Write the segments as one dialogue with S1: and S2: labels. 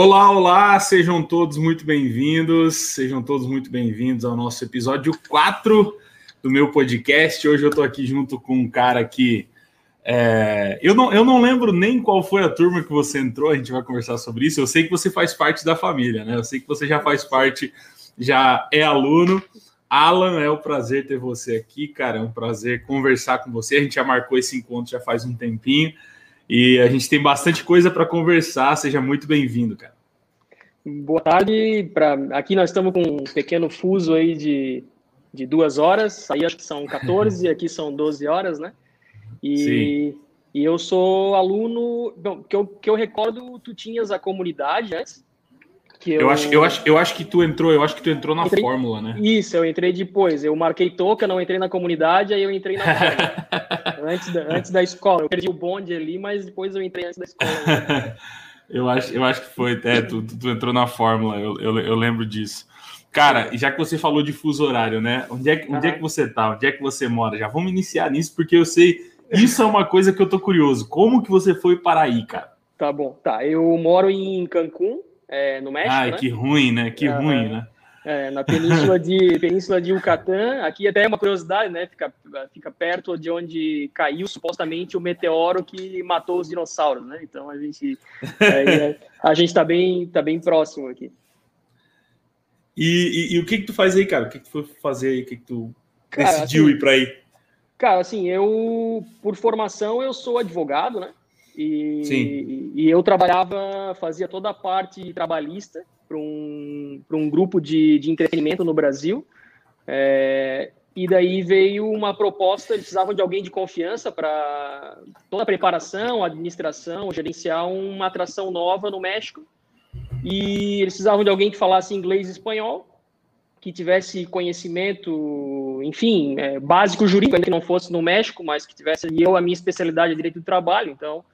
S1: Olá, olá, sejam todos muito bem-vindos, sejam todos muito bem-vindos ao nosso episódio 4 do meu podcast. Hoje eu tô aqui junto com um cara que é, eu, não, eu não lembro nem qual foi a turma que você entrou, a gente vai conversar sobre isso. Eu sei que você faz parte da família, né? Eu sei que você já faz parte, já é aluno. Alan, é um prazer ter você aqui, cara. É um prazer conversar com você. A gente já marcou esse encontro já faz um tempinho. E a gente tem bastante coisa para conversar. Seja muito bem-vindo, cara.
S2: Boa tarde. Pra... Aqui nós estamos com um pequeno fuso aí de, de duas horas. Aí acho que são 14 e aqui são 12 horas, né? E, e eu sou aluno. Bom, que eu, que eu recordo, tu tinhas a comunidade antes.
S1: Que eu... eu, acho, eu, acho, eu acho que tu entrou, eu acho que tu entrou na entrei... fórmula, né?
S2: Isso, eu entrei depois. Eu marquei toca, não entrei na comunidade, aí eu entrei na fórmula. antes, da, antes da escola. Eu perdi o bonde ali, mas depois eu entrei antes da escola.
S1: Né? eu, acho, eu acho que foi, é, tu, tu, tu entrou na fórmula, eu, eu, eu, lembro disso. Cara, já que você falou de fuso horário, né? Onde é, onde uhum. é que você tá? Onde é que você mora? Já vamos iniciar nisso, porque eu sei. Isso é uma coisa que eu tô curioso. Como que você foi para aí, cara?
S2: Tá bom, tá. Eu moro em Cancún, é, no México.
S1: Ai,
S2: né?
S1: que ruim, né? Que ruim, né?
S2: É, na península de península de Yucatán. Aqui até é uma curiosidade, né? Fica, fica perto de onde caiu supostamente o meteoro que matou os dinossauros, né? Então a gente é, a gente está bem tá bem próximo aqui.
S1: E, e, e, o que que tu faz aí, cara? O que que tu foi fazer aí? O que que tu cara, decidiu assim, ir para aí?
S2: Cara, assim, eu por formação eu sou advogado, né? E, e eu trabalhava, fazia toda a parte trabalhista para um, um grupo de, de entretenimento no Brasil. É, e daí veio uma proposta, eles precisavam de alguém de confiança para toda a preparação, administração, gerenciar uma atração nova no México. E eles precisavam de alguém que falasse inglês e espanhol, que tivesse conhecimento, enfim, é, básico jurídico, ainda que não fosse no México, mas que tivesse. E eu, a minha especialidade é direito do trabalho, então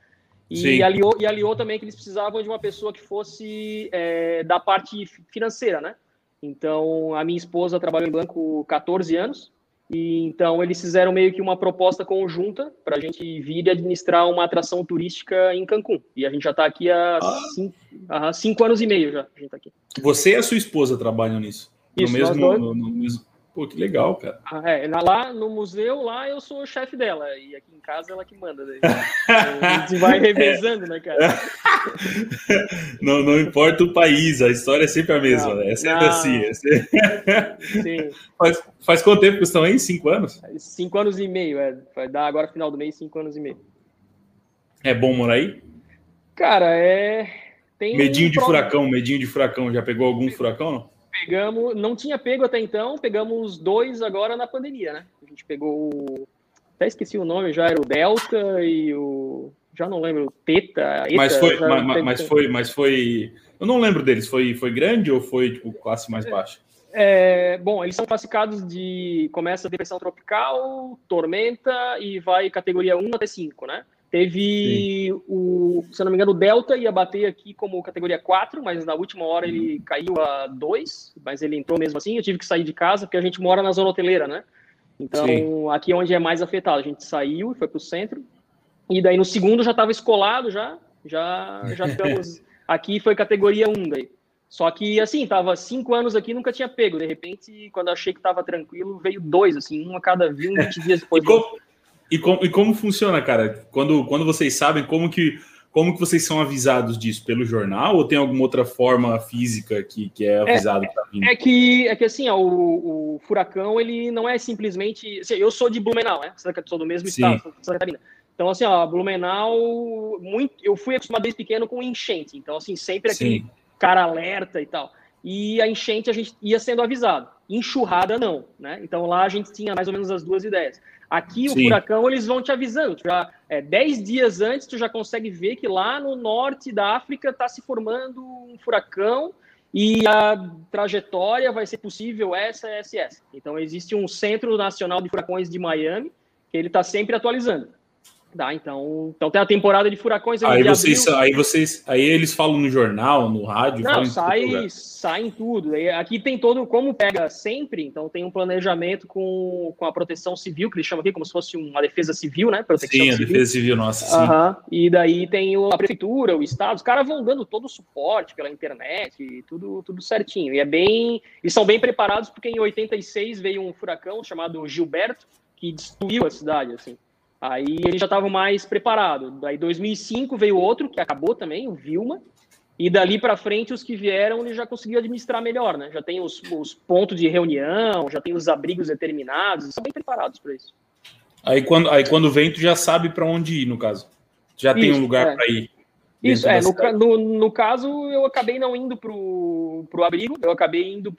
S2: e aliou, e aliou também que eles precisavam de uma pessoa que fosse é, da parte financeira, né? Então, a minha esposa trabalhou em banco 14 anos, e então eles fizeram meio que uma proposta conjunta para a gente vir e administrar uma atração turística em Cancún. E a gente já está aqui há ah. cinco, cinco, anos e meio já. A gente tá aqui.
S1: Você e a sua esposa trabalham nisso? Isso, no mesmo, no, no mesmo Pô, que legal, cara.
S2: Ah, é, lá no museu, lá eu sou o chefe dela, e aqui em casa ela que manda. Daí. a gente vai revezando, né, cara?
S1: Não, não importa o país, a história é sempre a mesma, não, né? É sempre não. assim. É sempre... Faz, faz quanto tempo que estão aí? Cinco anos?
S2: Cinco anos e meio, é. Vai dar agora final do mês, cinco anos e meio.
S1: É bom morar aí?
S2: Cara, é.
S1: Tem medinho um de furacão, medinho de furacão. Já pegou algum furacão, não?
S2: Pegamos, não tinha pego até então, pegamos dois agora na pandemia, né? A gente pegou, até esqueci o nome, já era o Delta e o, já não lembro, o Teta. Eta,
S1: mas foi, mas, mas, foi, mas foi, eu não lembro deles, foi, foi grande ou foi tipo classe mais baixa?
S2: É, bom, eles são classificados de começa depressão tropical, tormenta e vai categoria 1 até 5, né? Teve Sim. o, se eu não me engano, o Delta ia bater aqui como categoria 4, mas na última hora ele uhum. caiu a 2, mas ele entrou mesmo assim. Eu tive que sair de casa porque a gente mora na zona hoteleira, né? Então, Sim. aqui é onde é mais afetado. A gente saiu e foi para o centro. E daí no segundo já estava escolado, já. Já, já ficamos. aqui foi categoria 1 daí. Só que, assim, tava cinco anos aqui nunca tinha pego. De repente, quando achei que estava tranquilo, veio dois, assim, um a cada 20 dias depois.
S1: E, com, e como funciona, cara? Quando, quando vocês sabem, como que, como que vocês são avisados disso? Pelo jornal ou tem alguma outra forma física que, que é avisado
S2: é, que tá vindo? É que, é que assim, ó, o, o, furacão, ele não é simplesmente... Assim, eu sou de Blumenau, né? Sou do mesmo Sim. estado, Santa Catarina. Então, assim, ó, Blumenau, muito, eu fui acostumado desde pequeno com enchente. Então, assim, sempre aquele Sim. cara alerta e tal. E a enchente a gente ia sendo avisado. Enxurrada, não, né? Então, lá a gente tinha mais ou menos as duas ideias. Aqui, Sim. o furacão, eles vão te avisando. já, é, dez dias antes, tu já consegue ver que lá no norte da África está se formando um furacão e a trajetória vai ser possível essa, essa e essa. Então, existe um Centro Nacional de Furacões de Miami, que ele está sempre atualizando. Dá, então, então tem a temporada de furacões.
S1: Aí vocês, aí vocês, aí eles falam no jornal, no rádio.
S2: Não, sai, sai em tudo. Aqui tem todo, como pega sempre, então tem um planejamento com, com a proteção civil, que eles chamam aqui como se fosse uma defesa civil, né?
S1: Proteção sim, civil. a defesa civil, nossa. Sim.
S2: Uhum. E daí tem a prefeitura, o estado, os caras vão dando todo o suporte pela internet, tudo, tudo certinho. E é bem. Eles são bem preparados, porque em 86 veio um furacão chamado Gilberto, que destruiu a cidade, assim. Aí eles já estavam mais preparados. Daí 2005 veio outro, que acabou também, o Vilma. E dali para frente, os que vieram, ele já conseguiu administrar melhor, né? Já tem os, os pontos de reunião, já tem os abrigos determinados, estão bem preparados para isso.
S1: Aí quando, aí quando vem, tu já sabe para onde ir, no caso. Já isso, tem um lugar é. para ir.
S2: Isso, é. No, no, no, caso, eu acabei não indo pro, pro abrigo, eu acabei indo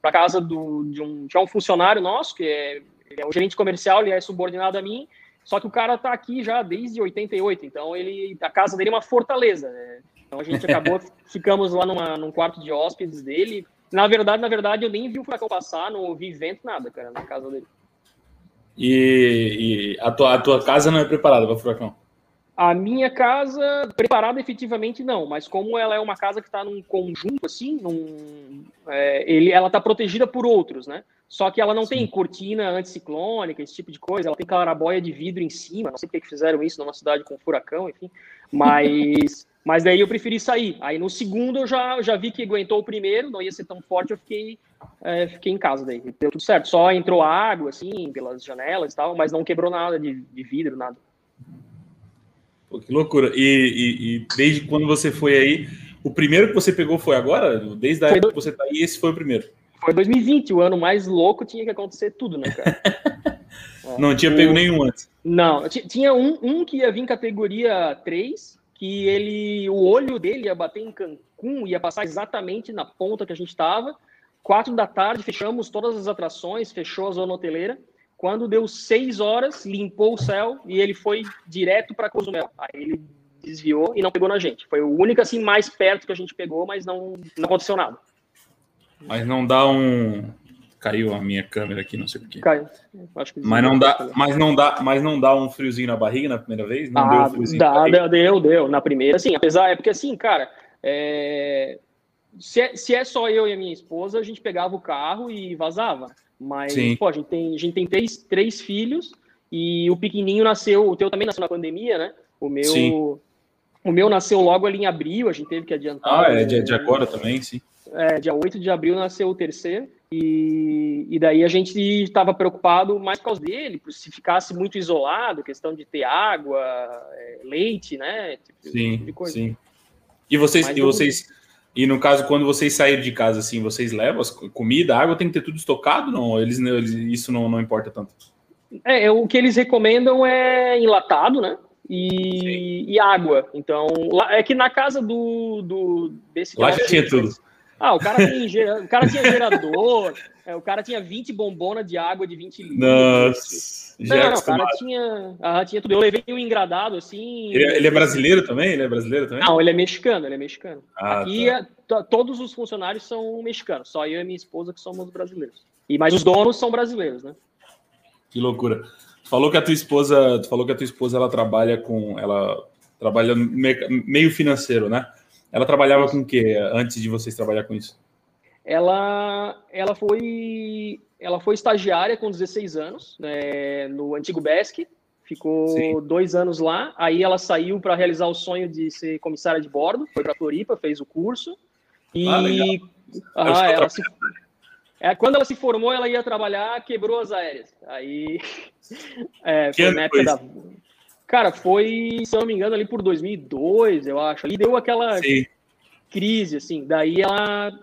S2: para casa do, de um, de um funcionário nosso, que é, é o gerente comercial, ele é subordinado a mim, só que o cara tá aqui já desde 88, então ele a casa dele é uma fortaleza. Né? Então a gente acabou, ficamos lá numa, num quarto de hóspedes dele. Na verdade, na verdade, eu nem vi o furacão passar, não ouvi vento, nada, cara, na casa dele.
S1: E, e a, tua, a tua casa não é preparada para furacão?
S2: A minha casa, preparada efetivamente não, mas como ela é uma casa que está num conjunto assim, num, é, ele, ela está protegida por outros, né? Só que ela não Sim. tem cortina anticiclônica, esse tipo de coisa. Ela tem clarabóia de vidro em cima. Não sei por que fizeram isso numa cidade com furacão, enfim. Mas, mas daí eu preferi sair. Aí no segundo eu já, já vi que aguentou o primeiro, não ia ser tão forte, eu fiquei, é, fiquei em casa daí. Deu tudo certo. Só entrou água, assim, pelas janelas e tal, mas não quebrou nada de, de vidro, nada.
S1: Pô, que loucura. E, e, e, desde quando você foi aí, o primeiro que você pegou foi agora? Desde a época que você tá aí, esse foi o primeiro?
S2: Foi 2020, o ano mais louco, tinha que acontecer tudo, né, cara?
S1: é. Não tinha pego o... nenhum antes.
S2: Não, tinha um, um que ia vir categoria 3, que ele, o olho dele ia bater em Cancún, ia passar exatamente na ponta que a gente estava. Quatro da tarde, fechamos todas as atrações, fechou a zona hoteleira. Quando deu seis horas, limpou o céu e ele foi direto para Cozumel. Aí ele desviou e não pegou na gente. Foi o único assim mais perto que a gente pegou, mas não, não aconteceu nada.
S1: Mas não dá um. Caiu a minha câmera aqui, não sei porquê.
S2: Caiu.
S1: mas não dá, mas não dá, mas não dá um friozinho na barriga na primeira vez? Não
S2: ah, deu um friozinho. Dá, deu, deu, deu. Na primeira, sim. Apesar, é porque assim, cara, é... Se, é, se é só eu e a minha esposa, a gente pegava o carro e vazava. Mas, sim. pô, a gente tem, a gente tem três, três filhos e o pequenininho nasceu, o teu também nasceu na pandemia, né? O meu, sim. o meu nasceu logo ali em abril, a gente teve que adiantar.
S1: Ah, é de, de agora também, sim
S2: é, dia 8 de abril nasceu o terceiro, e, e daí a gente estava preocupado mais por causa dele, se ficasse muito isolado, questão de ter água, é, leite, né?
S1: Tipo, sim, tipo sim. E vocês, e vocês, e no caso, quando vocês saírem de casa, assim, vocês levam as comida, água, tem que ter tudo estocado? Não, eles, eles isso não, não importa tanto.
S2: É, é o que eles recomendam é enlatado, né? E, e, água. Então, lá, é que na casa do, do desse
S1: lá já tinha tudo.
S2: Ah, o cara, tem, o cara tinha gerador, é, o cara tinha 20 bombonas de água de 20 litros.
S1: Nossa,
S2: não, não, o cara tinha, ah, tinha tudo. Eu levei um engradado assim.
S1: Ele, é, ele, é brasileiro também? Ele é brasileiro também?
S2: Não, ele é mexicano, ele é mexicano. Ah, Aqui tá. é, todos os funcionários são mexicanos, só eu e minha esposa que somos brasileiros. E mas os donos são brasileiros, né?
S1: Que loucura. Tu falou que a tua esposa, tu falou que a tua esposa ela trabalha com, ela trabalha meio financeiro, né? Ela trabalhava com o que antes de vocês trabalhar com isso?
S2: Ela, ela foi ela foi estagiária com 16 anos né, no antigo BESC, ficou Sim. dois anos lá. Aí ela saiu para realizar o sonho de ser comissária de bordo, foi para Floripa, fez o curso. E ah, ah, ela se, é, quando ela se formou, ela ia trabalhar, quebrou as aéreas. Aí é, foi na época da Cara, foi, se eu não me engano, ali por 2002, eu acho. Ali deu aquela Sim. crise, assim. Daí ela,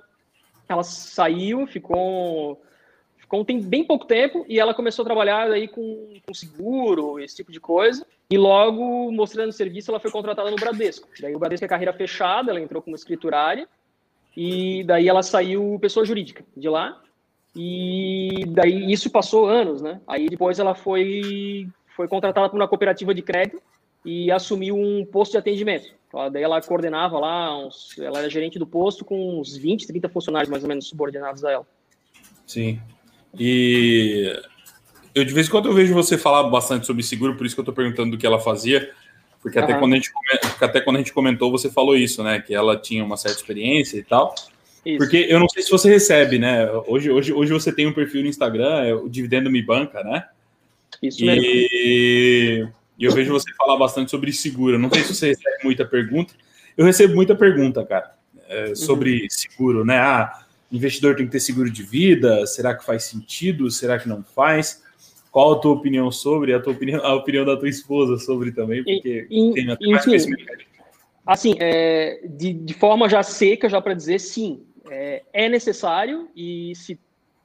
S2: ela saiu, ficou, ficou tem bem pouco tempo e ela começou a trabalhar aí com, com seguro, esse tipo de coisa. E logo, mostrando serviço, ela foi contratada no Bradesco. Daí o Bradesco é carreira fechada, ela entrou como escriturária. E daí ela saiu pessoa jurídica de lá. E daí isso passou anos, né? Aí depois ela foi foi contratada por uma cooperativa de crédito e assumiu um posto de atendimento. Ela, daí ela coordenava lá, uns, ela era gerente do posto com uns 20, 30 funcionários mais ou menos subordinados a ela.
S1: Sim. E eu de vez em quando eu vejo você falar bastante sobre seguro, por isso que eu estou perguntando do que ela fazia, porque uhum. até, quando a gente, até quando a gente comentou, você falou isso, né? Que ela tinha uma certa experiência e tal. Isso. Porque eu não sei se você recebe, né? Hoje, hoje, hoje você tem um perfil no Instagram, é o Dividendo Me Banca, né? Isso e... mesmo. E eu vejo você falar bastante sobre seguro. Não sei se você recebe muita pergunta. Eu recebo muita pergunta, cara, é, sobre uhum. seguro, né? Ah, investidor tem que ter seguro de vida? Será que faz sentido? Será que não faz? Qual a tua opinião sobre? A tua opinião, a opinião da tua esposa sobre também, porque
S2: e, tem até mais conhecimento. Assim, é, de, de forma já seca, já para dizer sim, é, é, necessário e se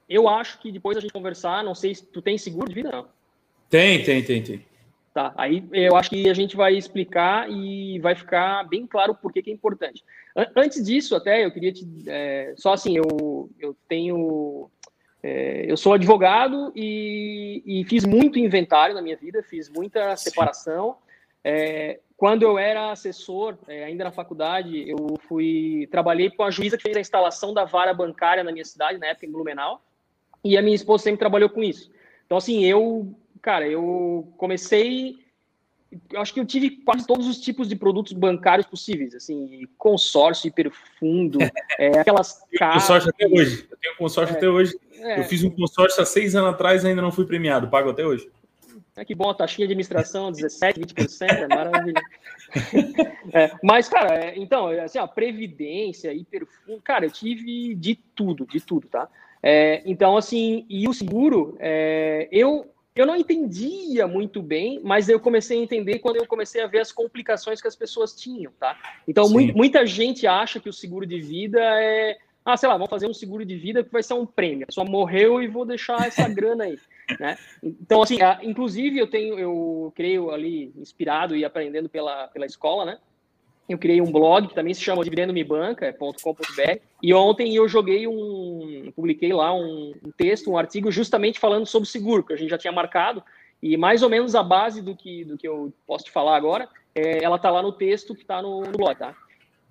S2: eu acho que depois a gente conversar, não sei se tu tem seguro de vida, não.
S1: Tem, tem, tem, tem.
S2: Tá, aí eu acho que a gente vai explicar e vai ficar bem claro por que, que é importante. Antes disso, até, eu queria te. É, só assim, eu, eu tenho é, eu sou advogado e, e, fiz muito inventário na minha vida, fiz muita separação. É, quando eu era assessor, é, ainda na faculdade, eu fui trabalhei com a juíza que fez a instalação da vara bancária na minha cidade, na época em Blumenau, e a minha esposa sempre trabalhou com isso. Então, assim, eu, cara, eu comecei eu acho que eu tive quase todos os tipos de produtos bancários possíveis, assim, consórcio, hiperfundo, é, aquelas
S1: cartas. Consórcio até hoje. Eu tenho consórcio é, até hoje. É, eu fiz um consórcio há seis anos atrás e ainda não fui premiado. Pago até hoje.
S2: É que bom, a taxinha de administração, 17, 20%, é maravilha. é, mas, cara, é, então, assim, a previdência, hiperfundo, cara, eu tive de tudo, de tudo, tá? É, então, assim, e o seguro, é, eu eu não entendia muito bem, mas eu comecei a entender quando eu comecei a ver as complicações que as pessoas tinham, tá? Então, mu muita gente acha que o seguro de vida é. Ah, sei lá, vamos fazer um seguro de vida que vai ser um prêmio. Só morreu e vou deixar essa grana aí, né? Então, assim, inclusive eu tenho, eu creio ali, inspirado e aprendendo pela, pela escola, né? Eu criei um blog que também se chama dividendomebanca.com.br e ontem eu joguei um, publiquei lá um, um, texto, um artigo justamente falando sobre seguro, que a gente já tinha marcado e mais ou menos a base do que, do que eu posso te falar agora, é, ela tá lá no texto que está no, no, blog, tá?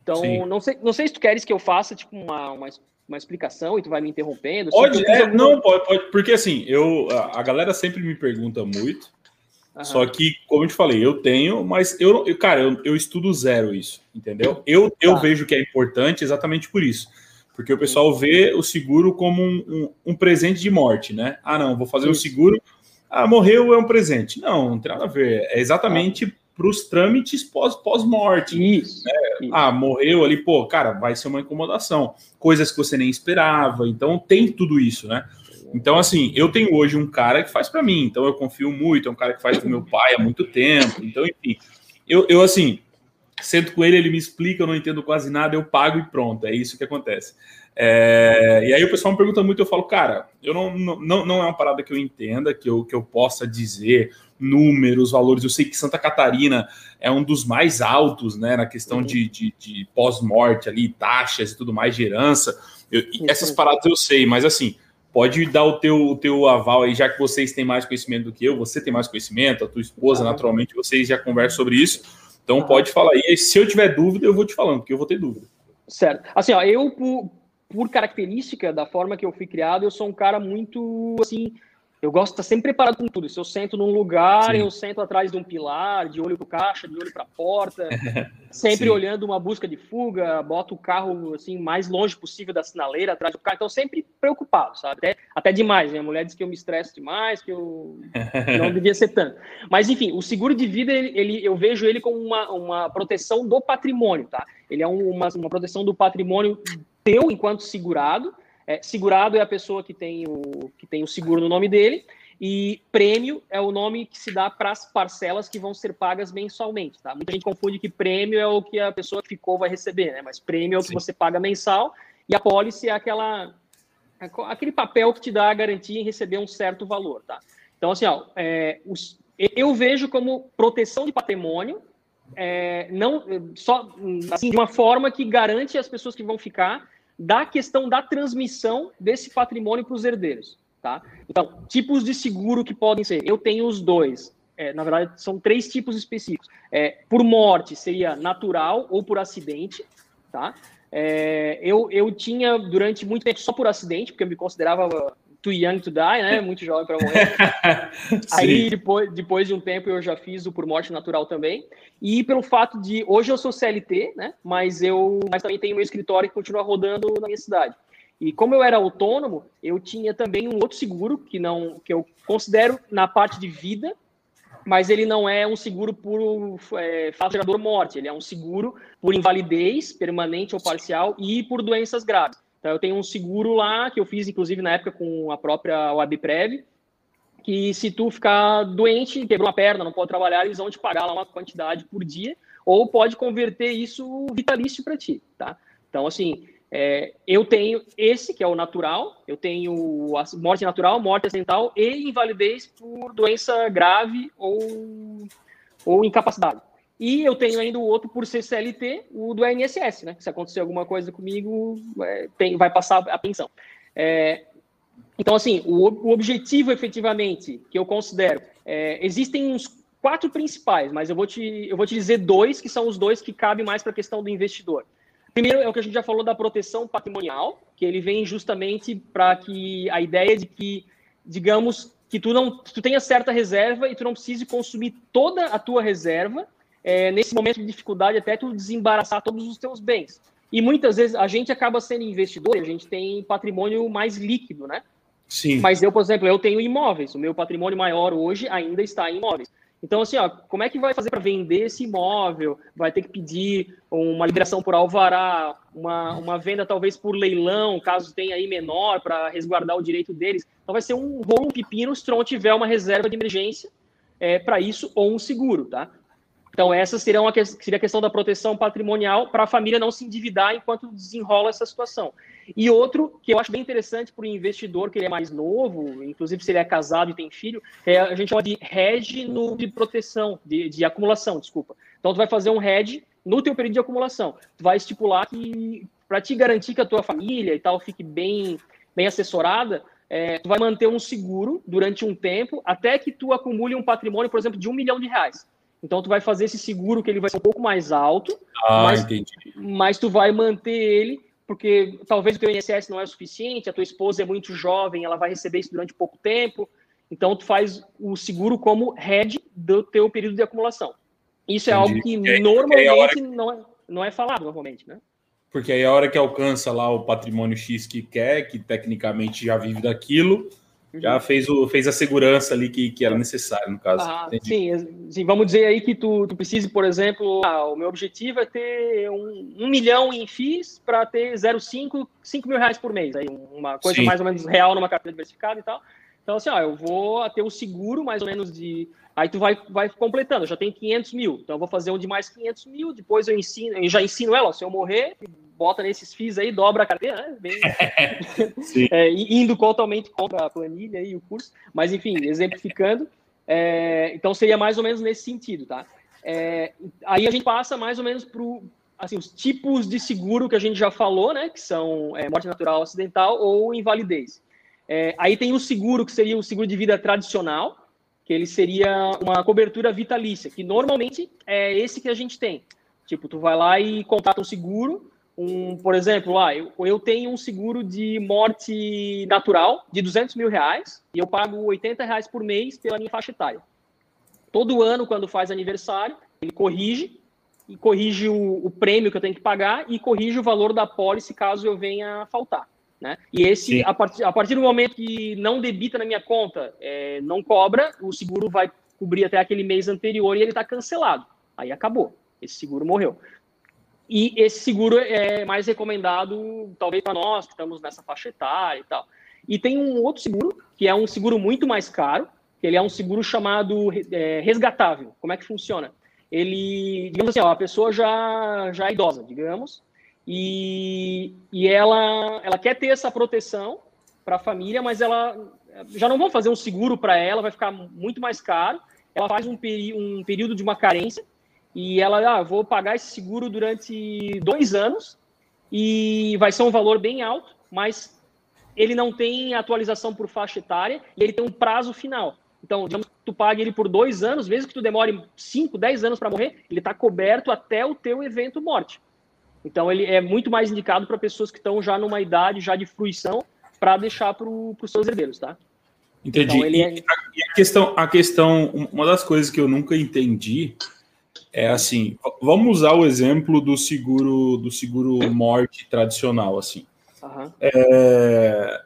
S2: Então, não sei, não sei se tu queres que eu faça tipo uma, uma, uma explicação e tu vai me interrompendo.
S1: Pode, é, alguma... não, pode, pode, porque assim, eu, a galera sempre me pergunta muito, Uhum. Só que, como eu te falei, eu tenho, mas eu, eu cara, eu, eu estudo zero isso, entendeu? Eu, eu tá. vejo que é importante exatamente por isso. Porque o pessoal vê o seguro como um, um, um presente de morte, né? Ah, não, vou fazer o um seguro. Ah, morreu é um presente. Não, não tem nada a ver. É exatamente ah. para os trâmites pós-morte. Pós isso, né? isso. Ah, morreu ali, pô, cara, vai ser uma incomodação. Coisas que você nem esperava. Então tem tudo isso, né? Então, assim, eu tenho hoje um cara que faz para mim, então eu confio muito, é um cara que faz com meu pai há muito tempo. Então, enfim, eu, eu assim, sento com ele, ele me explica, eu não entendo quase nada, eu pago e pronto, é isso que acontece. É, e aí o pessoal me pergunta muito, eu falo, cara, eu não, não, não é uma parada que eu entenda, que eu, que eu possa dizer números, valores. Eu sei que Santa Catarina é um dos mais altos, né, na questão uhum. de, de, de pós-morte ali, taxas e tudo mais de herança. Eu, essas paradas eu sei, mas assim, pode dar o teu, o teu aval aí, já que vocês têm mais conhecimento do que eu, você tem mais conhecimento, a tua esposa, naturalmente, vocês já conversam sobre isso. Então pode falar aí. Se eu tiver dúvida, eu vou te falando, porque eu vou ter dúvida.
S2: Certo. Assim, ó, eu, por, por característica da forma que eu fui criado, eu sou um cara muito, assim, eu gosto de estar sempre preparado com tudo. Se eu sento num lugar, Sim. eu sento atrás de um pilar, de olho para caixa, de olho para a porta, sempre Sim. olhando uma busca de fuga, boto o carro assim mais longe possível da sinaleira, atrás do carro. Então sempre preocupado, sabe? Até, até demais. Minha mulher diz que eu me estresso demais, que eu não devia ser tanto. Mas enfim, o seguro de vida ele, ele eu vejo ele como uma, uma proteção do patrimônio, tá? Ele é uma, uma proteção do patrimônio teu enquanto segurado é, segurado é a pessoa que tem, o, que tem o seguro no nome dele, e prêmio é o nome que se dá para as parcelas que vão ser pagas mensalmente. Tá? Muita gente confunde que prêmio é o que a pessoa que ficou vai receber, né? mas prêmio é o que Sim. você paga mensal, e a pólice é aquela, aquele papel que te dá a garantia em receber um certo valor. Tá? Então, assim, ó, é, os, eu vejo como proteção de patrimônio, é, não só assim, de uma forma que garante as pessoas que vão ficar da questão da transmissão desse patrimônio para os herdeiros. Tá? Então, tipos de seguro que podem ser. Eu tenho os dois. É, na verdade, são três tipos específicos. É, por morte seria natural ou por acidente. Tá? É, eu, eu tinha durante muito tempo só por acidente, porque eu me considerava Too Young to Die, né? Muito jovem para morrer. Aí, depois, depois de um tempo, eu já fiz o Por Morte Natural também. E pelo fato de... Hoje eu sou CLT, né? Mas eu mas também tenho meu escritório que continua rodando na minha cidade. E como eu era autônomo, eu tinha também um outro seguro que não que eu considero na parte de vida, mas ele não é um seguro por é, fato gerador morte, ele é um seguro por invalidez permanente ou parcial e por doenças graves. Então, eu tenho um seguro lá que eu fiz, inclusive, na época com a própria Webprev, que se tu ficar doente, quebrou uma perna, não pode trabalhar, eles vão te pagar lá uma quantidade por dia, ou pode converter isso vitalício para ti, tá? Então, assim, é, eu tenho esse, que é o natural, eu tenho a morte natural, morte acidental e invalidez por doença grave ou, ou incapacidade. E eu tenho ainda o outro por ser CLT, o do INSS, né? Se acontecer alguma coisa comigo, é, tem, vai passar a pensão. É, então, assim, o, o, objetivo efetivamente que eu considero, é, existem uns quatro principais, mas eu vou, te, eu vou te dizer dois que são os dois que cabem mais para a questão do investidor. Primeiro é o que a gente já falou da proteção patrimonial, que ele vem justamente para que a ideia de que, digamos, que tu não tu tenha certa reserva e tu não precise consumir toda a tua reserva é, nesse momento de dificuldade, até tu desembaraçar todos os teus bens. E muitas vezes a gente acaba sendo investidor, a gente tem patrimônio mais líquido, né?
S1: Sim.
S2: Mas eu, por exemplo, eu tenho imóveis. O meu patrimônio maior hoje ainda está em imóveis. Então, assim, ó, como é que vai fazer para vender esse imóvel? Vai ter que pedir uma liberação por alvará, uma, uma venda talvez por leilão, caso tenha aí menor, para resguardar o direito deles. Então, vai ser um rolo pepino se não tiver uma reserva de emergência é, para isso ou um seguro, tá? Então, essa seria, uma, seria a questão da proteção patrimonial para a família não se endividar enquanto desenrola essa situação. E outro, que eu acho bem interessante para o investidor, que ele é mais novo, inclusive se ele é casado e tem filho, é, a gente chama de hedge no, de proteção, de, de acumulação, desculpa. Então, tu vai fazer um hedge no teu período de acumulação. Tu vai estipular que, para te garantir que a tua família e tal fique bem, bem assessorada, é, tu vai manter um seguro durante um tempo, até que tu acumule um patrimônio, por exemplo, de um milhão de reais. Então tu vai fazer esse seguro que ele vai ser um pouco mais alto,
S1: ah, mas, entendi.
S2: mas tu vai manter ele porque talvez o teu INSS não é suficiente, a tua esposa é muito jovem, ela vai receber isso durante pouco tempo. Então tu faz o seguro como head do teu período de acumulação. Isso é algo que aí, normalmente que... não, é, não é falado normalmente, né?
S1: Porque aí a hora que alcança lá o patrimônio X que quer, que tecnicamente já vive daquilo, já uhum. fez, o, fez a segurança ali que, que era necessário, no caso. Ah,
S2: sim, sim, vamos dizer aí que tu, tu precise, por exemplo, ah, o meu objetivo é ter um, um milhão em FIIs para ter 0,5, 5 mil reais por mês. Aí uma coisa sim. mais ou menos real numa carteira diversificada e tal. Então, assim, ó, eu vou ter o seguro mais ou menos de. Aí tu vai, vai completando, eu já tenho 500 mil, então eu vou fazer um de mais 500 mil, depois eu ensino, eu já ensino ela, ó, se eu morrer, bota nesses FIIs aí, dobra a carteira, né? Bem, é, indo totalmente contra a planilha e o curso, mas enfim, exemplificando, é, então seria mais ou menos nesse sentido, tá? É, aí a gente passa mais ou menos para assim, os tipos de seguro que a gente já falou, né? Que são é, morte natural acidental ou invalidez. É, aí tem o seguro, que seria o seguro de vida tradicional, que ele seria uma cobertura vitalícia, que normalmente é esse que a gente tem. Tipo, tu vai lá e contrata um seguro, um, por exemplo, ah, eu, eu tenho um seguro de morte natural de 200 mil reais e eu pago 80 reais por mês pela minha faixa etária. Todo ano, quando faz aniversário, ele corrige e corrige o, o prêmio que eu tenho que pagar e corrige o valor da pólice caso eu venha faltar. Né? E esse, a partir, a partir do momento que não debita na minha conta, é, não cobra, o seguro vai cobrir até aquele mês anterior e ele está cancelado. Aí acabou. Esse seguro morreu. E esse seguro é mais recomendado, talvez, para nós que estamos nessa faixa etária e tal. E tem um outro seguro, que é um seguro muito mais caro, que ele é um seguro chamado é, resgatável. Como é que funciona? Ele, digamos assim, ó, a pessoa já, já é idosa, digamos, e, e ela, ela quer ter essa proteção para a família, mas ela já não vão fazer um seguro para ela, vai ficar muito mais caro. Ela faz um, um período de uma carência e ela, ah, vou pagar esse seguro durante dois anos e vai ser um valor bem alto, mas ele não tem atualização por faixa etária e ele tem um prazo final. Então, digamos que tu pague ele por dois anos, mesmo que tu demore 5, 10 anos para morrer, ele está coberto até o teu evento morte. Então ele é muito mais indicado para pessoas que estão já numa idade já de fruição para deixar para os seus herdeiros, tá?
S1: Entendi. Então, ele é... e, a, questão, a questão, uma das coisas que eu nunca entendi é assim, vamos usar o exemplo do seguro do seguro morte tradicional, assim. Uhum. É,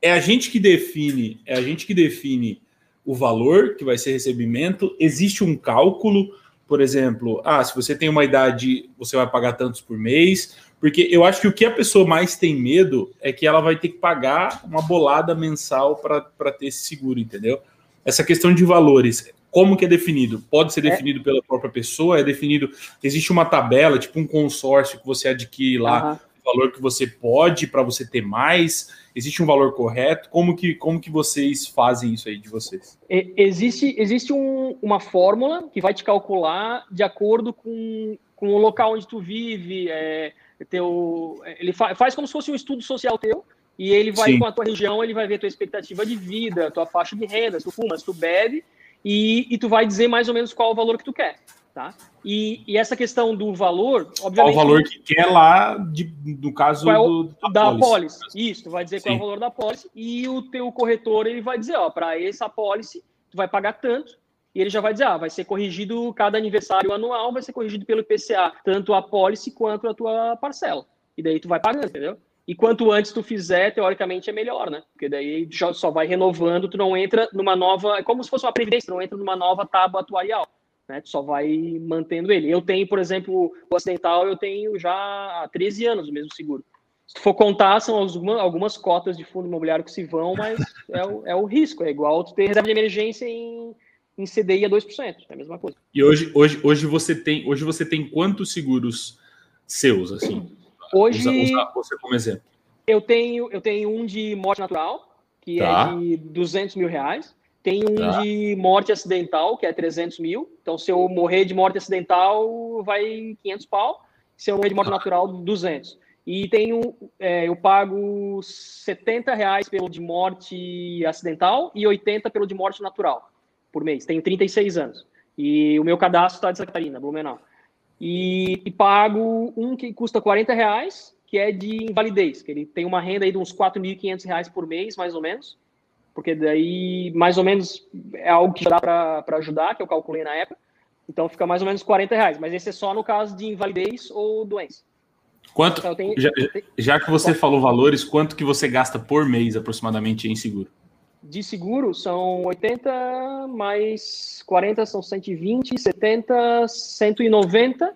S1: é a gente que define, é a gente que define o valor que vai ser recebimento. Existe um cálculo, por exemplo, ah, se você tem uma idade, você vai pagar tantos por mês. Porque eu acho que o que a pessoa mais tem medo é que ela vai ter que pagar uma bolada mensal para ter esse seguro, entendeu? Essa questão de valores, como que é definido? Pode ser é. definido é. pela própria pessoa, é definido. Existe uma tabela, tipo um consórcio que você adquire lá, uhum. Valor que você pode para você ter mais. Existe um valor correto? Como que, como que vocês fazem isso aí de vocês?
S2: Existe, existe um, uma fórmula que vai te calcular de acordo com, com o local onde tu vive. É, teu, ele fa, faz como se fosse um estudo social teu. E ele vai Sim. com a tua região, ele vai ver tua expectativa de vida, tua faixa de renda, se tu fuma, se tu bebe, e, e tu vai dizer mais ou menos qual o valor que tu quer. Tá? E, e, essa questão do valor, obviamente.
S1: Qual o valor que quer lá, de, no caso
S2: é o, do, da, da pólice. Isso, tu vai dizer Sim. qual é o valor da pólice e o teu corretor ele vai dizer, ó, para essa pólice tu vai pagar tanto e ele já vai dizer, ah, vai ser corrigido cada aniversário anual, vai ser corrigido pelo IPCA, tanto a pólice quanto a tua parcela. E daí tu vai pagando, entendeu? E quanto antes tu fizer, teoricamente é melhor, né? Porque daí já só vai renovando, tu não entra numa nova, é como se fosse uma previdência, tu não entra numa nova tábua atuarial né? Tu só vai mantendo ele. Eu tenho, por exemplo, o acidental, eu tenho já há 13 anos o mesmo seguro. Se tu for contar, são algumas, algumas cotas de fundo imobiliário que se vão, mas é o, é o risco. É igual tu ter reserva de emergência em, em CDI a 2%. É a mesma coisa.
S1: E hoje, hoje, hoje, você, tem, hoje você tem quantos seguros seus, assim?
S2: Hoje, usa,
S1: usa você como exemplo.
S2: Eu tenho, eu tenho um de morte natural, que é tá. é de 200 mil reais. Tem um tá. de morte acidental, que é 300 mil. Então, se eu morrer de morte acidental, vai 500 pau. Se eu morrer de morte tá. natural, 200. E tenho, é, eu pago 70 reais pelo de morte acidental e 80 pelo de morte natural por mês. Tenho 36 anos. E o meu cadastro está de Santa Catarina, Blumenau. E, e, pago um que custa 40 reais, que é de invalidez, que ele tem uma renda aí de uns 4.500 reais por mês, mais ou menos porque daí mais ou menos é algo que dá para ajudar, que eu calculei na época. Então fica mais ou menos 40 reais, mas esse é só no caso de invalidez ou doença.
S1: Quanto, então, tenho, já, já, que você falou valores, quanto que você gasta por mês aproximadamente em seguro?
S2: De seguro são 80 mais 40 são 120, 70, 190,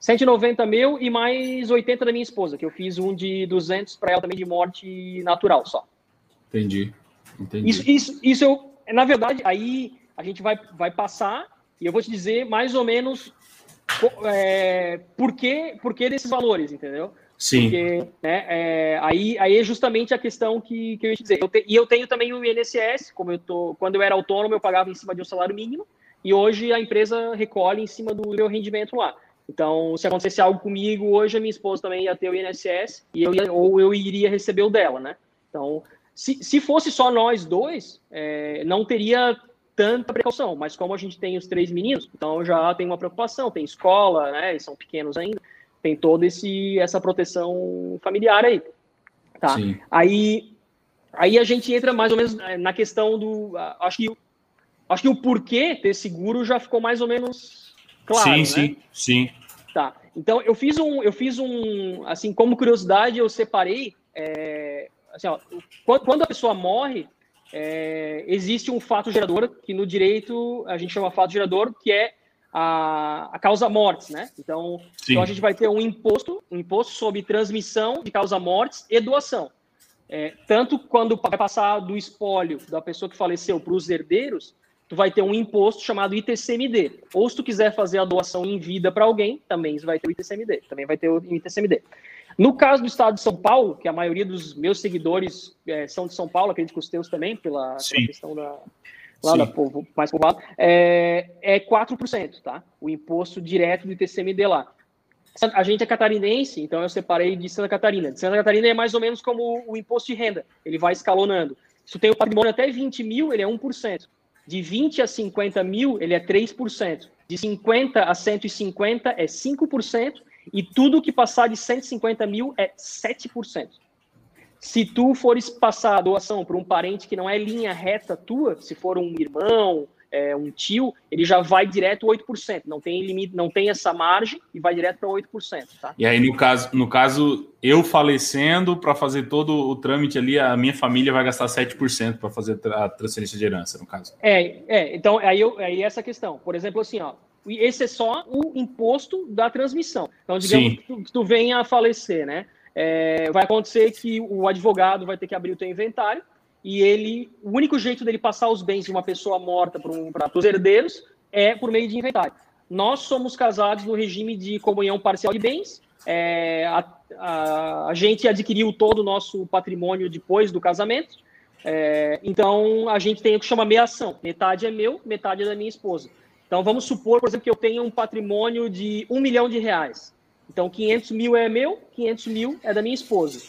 S2: 190 mil e mais 80 da minha esposa, que eu fiz um de 200 para ela também de morte natural só.
S1: Entendi.
S2: Entendi. Isso, isso, isso eu, na verdade, aí a gente vai, vai passar e eu vou te dizer mais ou menos é, por, que, por que desses valores, entendeu?
S1: Sim.
S2: Porque né, é, aí, aí é justamente a questão que, que eu ia te dizer. Eu te, e eu tenho também o INSS, como eu tô, quando eu era autônomo, eu pagava em cima de um salário mínimo, e hoje a empresa recolhe em cima do meu rendimento lá. Então, se acontecesse algo comigo, hoje a minha esposa também ia ter o INSS, e eu ia, ou eu iria receber o dela, né? Então, se, se fosse só nós dois, é, não teria tanta precaução, mas como a gente tem os três meninos, então já tem uma preocupação, tem escola, né, eles são pequenos ainda, tem toda esse, essa proteção familiar aí. Tá? Sim. Aí, aí a gente entra mais ou menos é, na questão do. Acho que, acho que o porquê ter seguro já ficou mais ou menos claro. Sim, né?
S1: sim, sim.
S2: Tá. Então eu fiz um, eu fiz um, assim, como curiosidade, eu separei é, assim, ó, quando a pessoa morre, é, existe um fato gerador que no direito a gente chama fato gerador, que é a, a causa mortes, né? Então, então, a gente vai ter um imposto, um imposto sobre transmissão de causa mortes e doação. É, tanto quando vai passar do espólio da pessoa que faleceu para os herdeiros, tu vai ter um imposto chamado ITCMD. Ou se tu quiser fazer a doação em vida para alguém, também vai ter o ITCMD. Também vai ter o ITCMD. No caso do estado de São Paulo, que a maioria dos meus seguidores é, são de São Paulo, acredito que os teus também, pela, pela questão da, lá da povo, mais povoado, é, é 4%, tá? O imposto direto do ITCMD lá. A gente é catarinense, então eu separei de Santa Catarina. De Santa Catarina é mais ou menos como o imposto de renda, ele vai escalonando. Se tu tem o patrimônio até 20 mil, ele é 1%. De 20 a 50 mil, ele é 3%. De 50 a 150 é 5%. E tudo que passar de 150 mil é 7%. Se tu fores passar a doação para um parente que não é linha reta tua, se for um irmão, é, um tio, ele já vai direto 8%. Não tem limite, não tem essa margem e vai direto para 8%. Tá?
S1: E aí, no caso, no caso, eu falecendo, para fazer todo o trâmite ali, a minha família vai gastar 7% para fazer a transferência de herança, no caso.
S2: É, é então aí, eu, aí essa questão. Por exemplo, assim, ó, esse é só o imposto da transmissão. Então, digamos que tu, tu venha a falecer, né? É, vai acontecer que o advogado vai ter que abrir o teu inventário e ele, o único jeito dele passar os bens de uma pessoa morta para um, os herdeiros é por meio de inventário. Nós somos casados no regime de comunhão parcial de bens. É, a, a, a, gente adquiriu todo o nosso patrimônio depois do casamento. É, então a gente tem o que chama meação. Metade é meu, metade é da minha esposa. Então vamos supor, por exemplo, que eu tenho um patrimônio de um milhão de reais. Então 500 mil é meu, 500 mil é da minha esposa.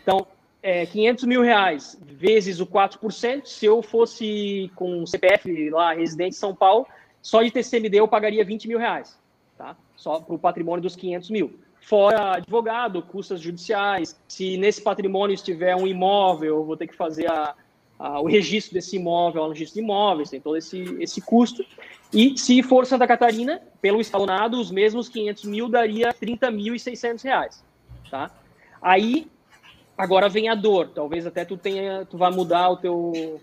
S2: Então é, 500 mil reais vezes o 4%, se eu fosse com CPF lá, residente em São Paulo, só de TCMD eu pagaria 20 mil reais, tá? Só para o patrimônio dos 500 mil. Fora advogado, custas judiciais, se nesse patrimônio estiver um imóvel, eu vou ter que fazer a, a, o registro desse imóvel no registro de imóveis, tem todo esse, esse custo. E se for Santa Catarina, pelo escalonado, os mesmos 500 mil daria 30.600 reais, tá? Aí Agora vem a dor. Talvez até tu tenha, tu vai mudar o teu,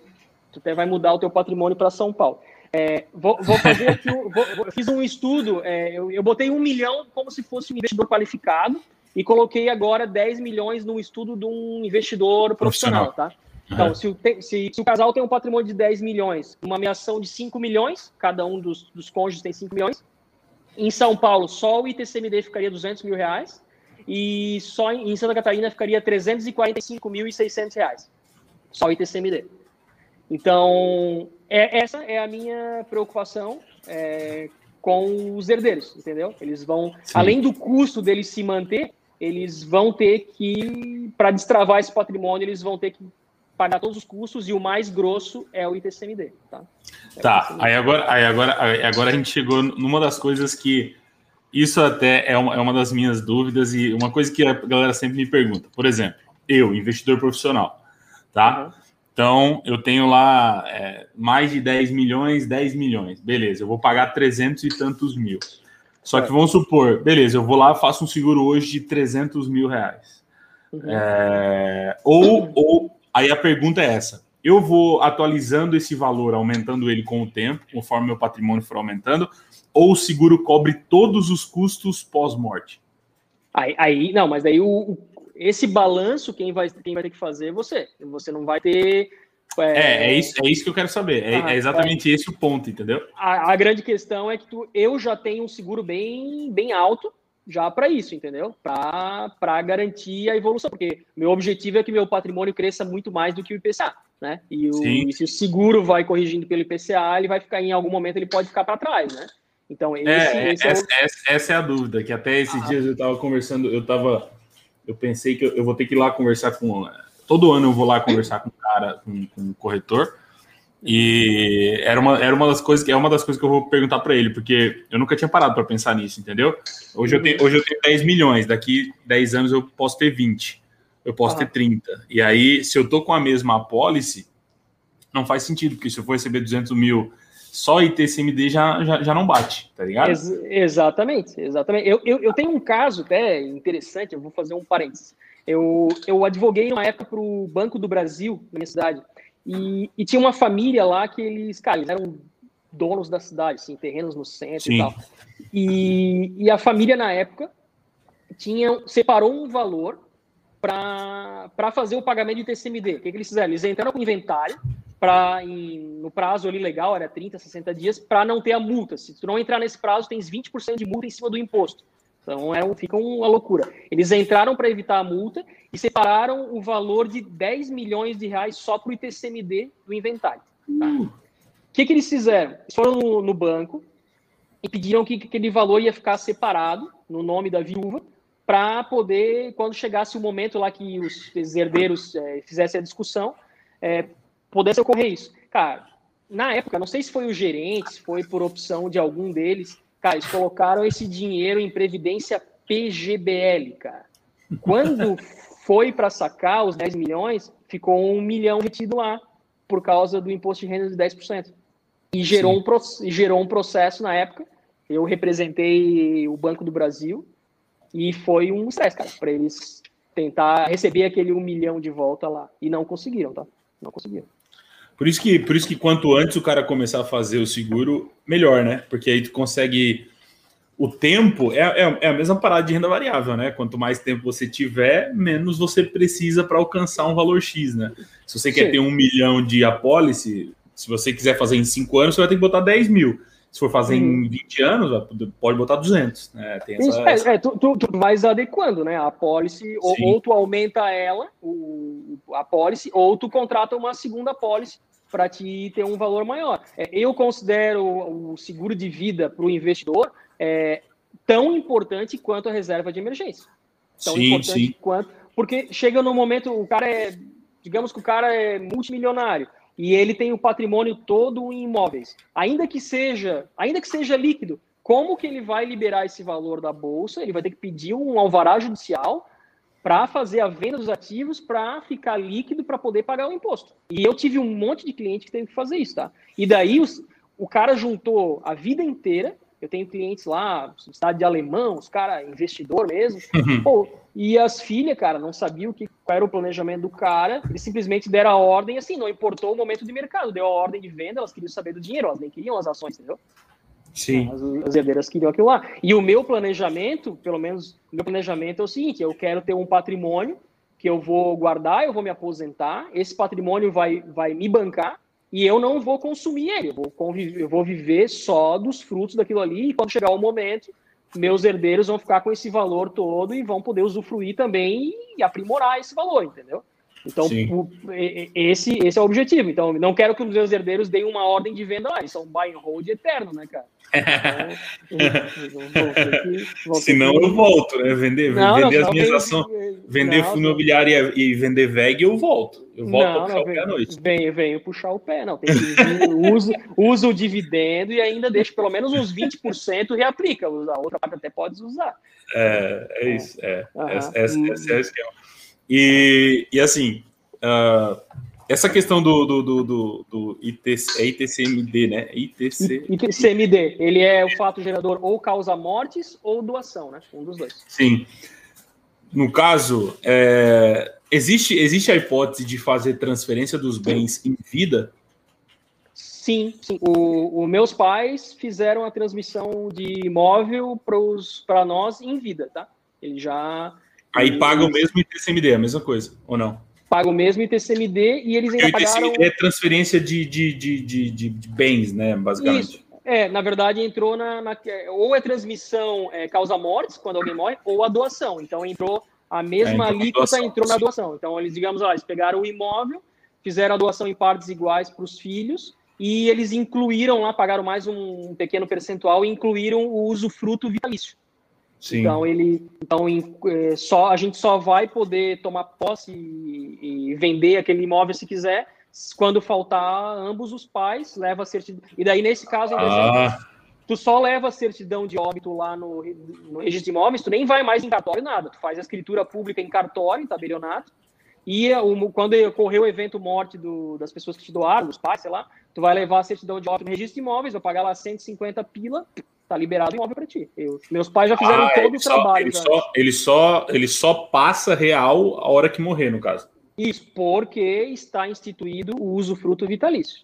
S2: tu até vai mudar o teu patrimônio para São Paulo. É, vou, vou, fazer aqui, vou, eu fiz um estudo, é, eu, eu, botei um milhão como se fosse um investidor qualificado e coloquei agora 10 milhões no estudo de um investidor profissional, profissional. tá? Então, se, o, se, se, o casal tem um patrimônio de 10 milhões, uma ameação de 5 milhões, cada um dos, dos cônjuges tem 5 milhões, em São Paulo, só o ITCMD ficaria 200 mil reais, e só em Santa Catarina ficaria 345.600 reais, só o ITCMD. Então, é, essa é a minha preocupação é, com os herdeiros, entendeu? Eles vão, Sim. além do custo deles se manter, eles vão ter que, para destravar esse patrimônio, eles vão ter que pagar todos os custos e o mais grosso é o ITCMD, tá?
S1: É tá, ITCMD. aí agora, aí agora, aí agora a gente chegou numa das coisas que isso até é uma, é uma das minhas dúvidas e uma coisa que a galera sempre me pergunta. Por exemplo, eu, investidor profissional, tá? Uhum. Então, eu tenho lá é, mais de 10 milhões, 10 milhões. Beleza, eu vou pagar 300 e tantos mil. Só que vamos supor, beleza, eu vou lá faço um seguro hoje de 300 mil reais. Uhum. É, ou, ou, aí a pergunta é essa: eu vou atualizando esse valor, aumentando ele com o tempo, conforme meu patrimônio for aumentando, ou o seguro cobre todos os custos pós-morte?
S2: Aí, aí, não, mas daí o, esse balanço quem vai, quem vai ter que fazer é você. Você não vai ter.
S1: É, é, é isso, é isso que eu quero saber. É, ah, é exatamente é. esse o ponto, entendeu?
S2: A, a, grande questão é que tu, eu já tenho um seguro bem, bem alto já para isso, entendeu? Para garantir a evolução, porque meu objetivo é que meu patrimônio cresça muito mais do que o IPCA, né? E, o, e se o seguro vai corrigindo pelo IPCA, ele vai ficar em algum momento ele pode ficar para trás, né?
S1: Então, esse, é, esse essa, é o... essa, é a dúvida, que até esses ah. dias eu estava conversando, eu tava. Eu pensei que eu, eu, vou ter que ir lá conversar com. Todo ano eu vou lá conversar com um cara, com, com um corretor. E era uma, era uma das coisas que é uma das coisas que eu vou perguntar para ele, porque eu nunca tinha parado para pensar nisso, entendeu? Hoje eu, tenho, hoje eu tenho 10 milhões, daqui 10 anos eu posso ter 20, eu posso ter 30. E aí, se eu tô com a mesma apólice, não faz sentido, porque se eu for receber 200 mil só ITCMD já, já, já não bate, tá ligado? Ex
S2: exatamente, exatamente. Eu, eu, eu, tenho um caso até interessante, eu vou fazer um parênteses. Eu, eu advoguei uma época para o Banco do Brasil, na minha cidade, e, e, tinha uma família lá que eles, cara, eles eram donos da cidade, assim, terrenos no centro Sim. e tal. E, e a família, na época, tinha, separou um valor para fazer o pagamento de TCMD. O que, que eles fizeram? Eles entraram com inventário, para no prazo ali legal, era 30, 60 dias, para não ter a multa. Se tu não entrar nesse prazo, tens 20% de multa em cima do imposto. Então é um, fica uma loucura. Eles entraram para evitar a multa e separaram o valor de 10 milhões de reais só para o ITCMD do inventário. Tá? O que, que eles fizeram? Eles foram no, no banco e pediram que, que aquele valor ia ficar separado no nome da viúva para poder, quando chegasse o momento lá que os herdeiros é, fizessem a discussão, é, pudesse ocorrer isso. Cara, na época, não sei se foi o gerente, se foi por opção de algum deles, cara, eles colocaram esse dinheiro em previdência PGBL, cara. Quando foi para sacar os 10 milhões, ficou um milhão retido lá, por causa do imposto de renda de 10%. E gerou, um, gerou um processo na época. Eu representei o Banco do Brasil e foi um estresse, cara, para eles tentar receber aquele um milhão de volta lá. E não conseguiram, tá? Não conseguiram.
S1: Por isso que, por isso que quanto antes o cara começar a fazer o seguro, melhor, né? Porque aí tu consegue. O tempo é, é, é a mesma parada de renda variável, né? Quanto mais tempo você tiver, menos você precisa para alcançar um valor X, né? Se você Sim. quer ter um milhão de apólice, se você quiser fazer em cinco anos, você vai ter que botar 10 mil. Se for fazer em 20 anos, pode botar 200. Né? Tem
S2: essa, é, é, tu, tu, tu vais adequando, né? A policy, ou, ou, tu aumenta ela, o, a policy, ou tu contrata uma segunda policy para te ter um valor maior. É, eu considero o seguro de vida para o investidor é, tão importante quanto a reserva de emergência. Tão sim, importante sim. quanto. Porque chega no momento, o cara é. Digamos que o cara é multimilionário e ele tem o patrimônio todo em imóveis. Ainda que seja, ainda que seja líquido, como que ele vai liberar esse valor da bolsa? Ele vai ter que pedir um alvará judicial para fazer a venda dos ativos para ficar líquido para poder pagar o imposto. E eu tive um monte de cliente que teve que fazer isso, tá? E daí os, o cara juntou a vida inteira. Eu tenho clientes lá, cidade de alemão, os cara investidor mesmo. Uhum. Pô, e as filhas, cara, não sabiam que, qual era o planejamento do cara, eles simplesmente deram a ordem, assim, não importou o momento de mercado, deu a ordem de venda, elas queriam saber do dinheiro, elas nem queriam as ações, entendeu?
S1: Sim.
S2: As, as herdeiras queriam aquilo lá. E o meu planejamento, pelo menos, o meu planejamento é o seguinte: eu quero ter um patrimônio que eu vou guardar, eu vou me aposentar, esse patrimônio vai, vai me bancar e eu não vou consumir ele, eu vou, conviver, eu vou viver só dos frutos daquilo ali, e quando chegar o momento, meus herdeiros vão ficar com esse valor todo e vão poder usufruir também e aprimorar esse valor, entendeu? Então, esse, esse é o objetivo. Então, não quero que os meus herdeiros deem uma ordem de venda lá. Eles são buy and hold eterno, né, cara?
S1: Então, Senão eu volto, né? Vender, não, vender não, as minhas ações, vender fundo imobiliário e vender VEG, eu volto. Eu volto não, a puxar não, o pé à noite.
S2: Venho, venho puxar o pé, não. Tem que usa, usa o dividendo e ainda deixa pelo menos uns 20% reaplica. A outra parte até pode usar.
S1: É, é isso. É. Uhum. Esse, esse, esse é o esquema. E, e assim, uh, essa questão do, do, do, do, do ITC, é ITCMD, né? ITC...
S2: ITCMD, ele é o fato gerador ou causa mortes ou doação, né? Um dos dois.
S1: Sim. No caso, é, existe, existe a hipótese de fazer transferência dos bens em vida?
S2: Sim, sim. O, o meus pais fizeram a transmissão de imóvel para nós em vida, tá? Ele já
S1: Aí paga o mesmo ITCMD, a mesma coisa, ou não?
S2: Paga o mesmo ITCMD e eles ainda Porque pagaram...
S1: é transferência de, de, de, de, de bens, né, basicamente. Isso.
S2: É, na verdade entrou na, na ou é transmissão é, causa mortes quando alguém morre, ou a doação. Então entrou a mesma é, alíquota entrou na doação. Então eles digamos, ó, eles pegaram o imóvel, fizeram a doação em partes iguais para os filhos e eles incluíram lá, pagaram mais um pequeno percentual e incluíram o usufruto vitalício. Sim. Então ele, então em, é, só a gente só vai poder tomar posse e, e, vender aquele imóvel se quiser quando faltar ambos os pais leva a certidão. E daí nesse caso, ah. exemplo, tu só leva a certidão de óbito lá no, no registro de imóveis, tu nem vai mais em cartório nada, tu faz a escritura pública em cartório, em tabelionato. E o, quando ocorreu o evento morte do, das pessoas que te doaram, dos pais, sei lá, tu vai levar a certidão de óbito no registro de imóveis, vai pagar lá 150 pila, tá liberado imóvel para ti. Eu, meus pais já fizeram ah, todo o trabalho.
S1: Ele só, ele, só, ele só passa real a hora que morrer, no caso.
S2: Isso, porque está instituído o uso fruto vitalício.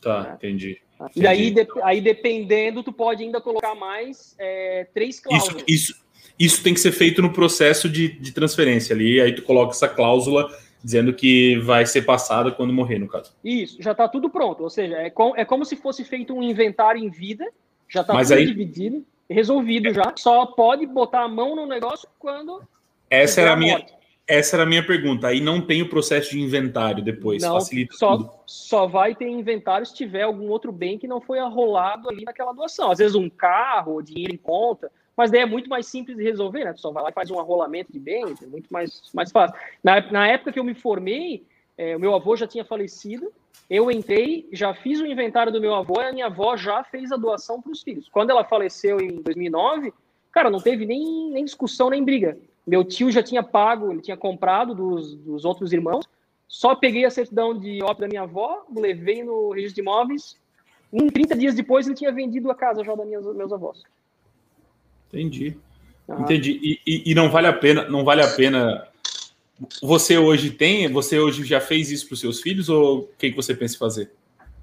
S1: Tá, né? entendi.
S2: E daí, de, aí, dependendo, tu pode ainda colocar mais é, três cláusulas.
S1: Isso, isso, isso tem que ser feito no processo de, de transferência ali, aí tu coloca essa cláusula dizendo que vai ser passada quando morrer, no caso.
S2: Isso, já está tudo pronto. Ou seja, é, com, é como se fosse feito um inventário em vida já está tudo aí... dividido, resolvido já. Só pode botar a mão no negócio quando.
S1: Essa era a minha. Essa era a minha pergunta. Aí não tem o processo de inventário depois, não, facilita
S2: só,
S1: tudo.
S2: Só vai ter inventário se tiver algum outro bem que não foi arrolado ali naquela doação. Às vezes um carro, dinheiro em conta, mas daí é muito mais simples de resolver, né? Tu só vai lá e faz um arrolamento de bens, é muito mais, mais fácil. Na, na época que eu me formei, é, o meu avô já tinha falecido, eu entrei, já fiz o inventário do meu avô e a minha avó já fez a doação para os filhos. Quando ela faleceu em 2009, cara, não teve nem, nem discussão, nem briga. Meu tio já tinha pago, ele tinha comprado dos, dos outros irmãos. Só peguei a certidão de óbito da minha avó, levei no registro de imóveis. Em 30 dias depois, ele tinha vendido a casa já minha, meus avós.
S1: Entendi. Uhum. Entendi. E, e, e, não vale a pena, não vale a pena. Você hoje tem, você hoje já fez isso para os seus filhos ou o que, que você pensa em fazer?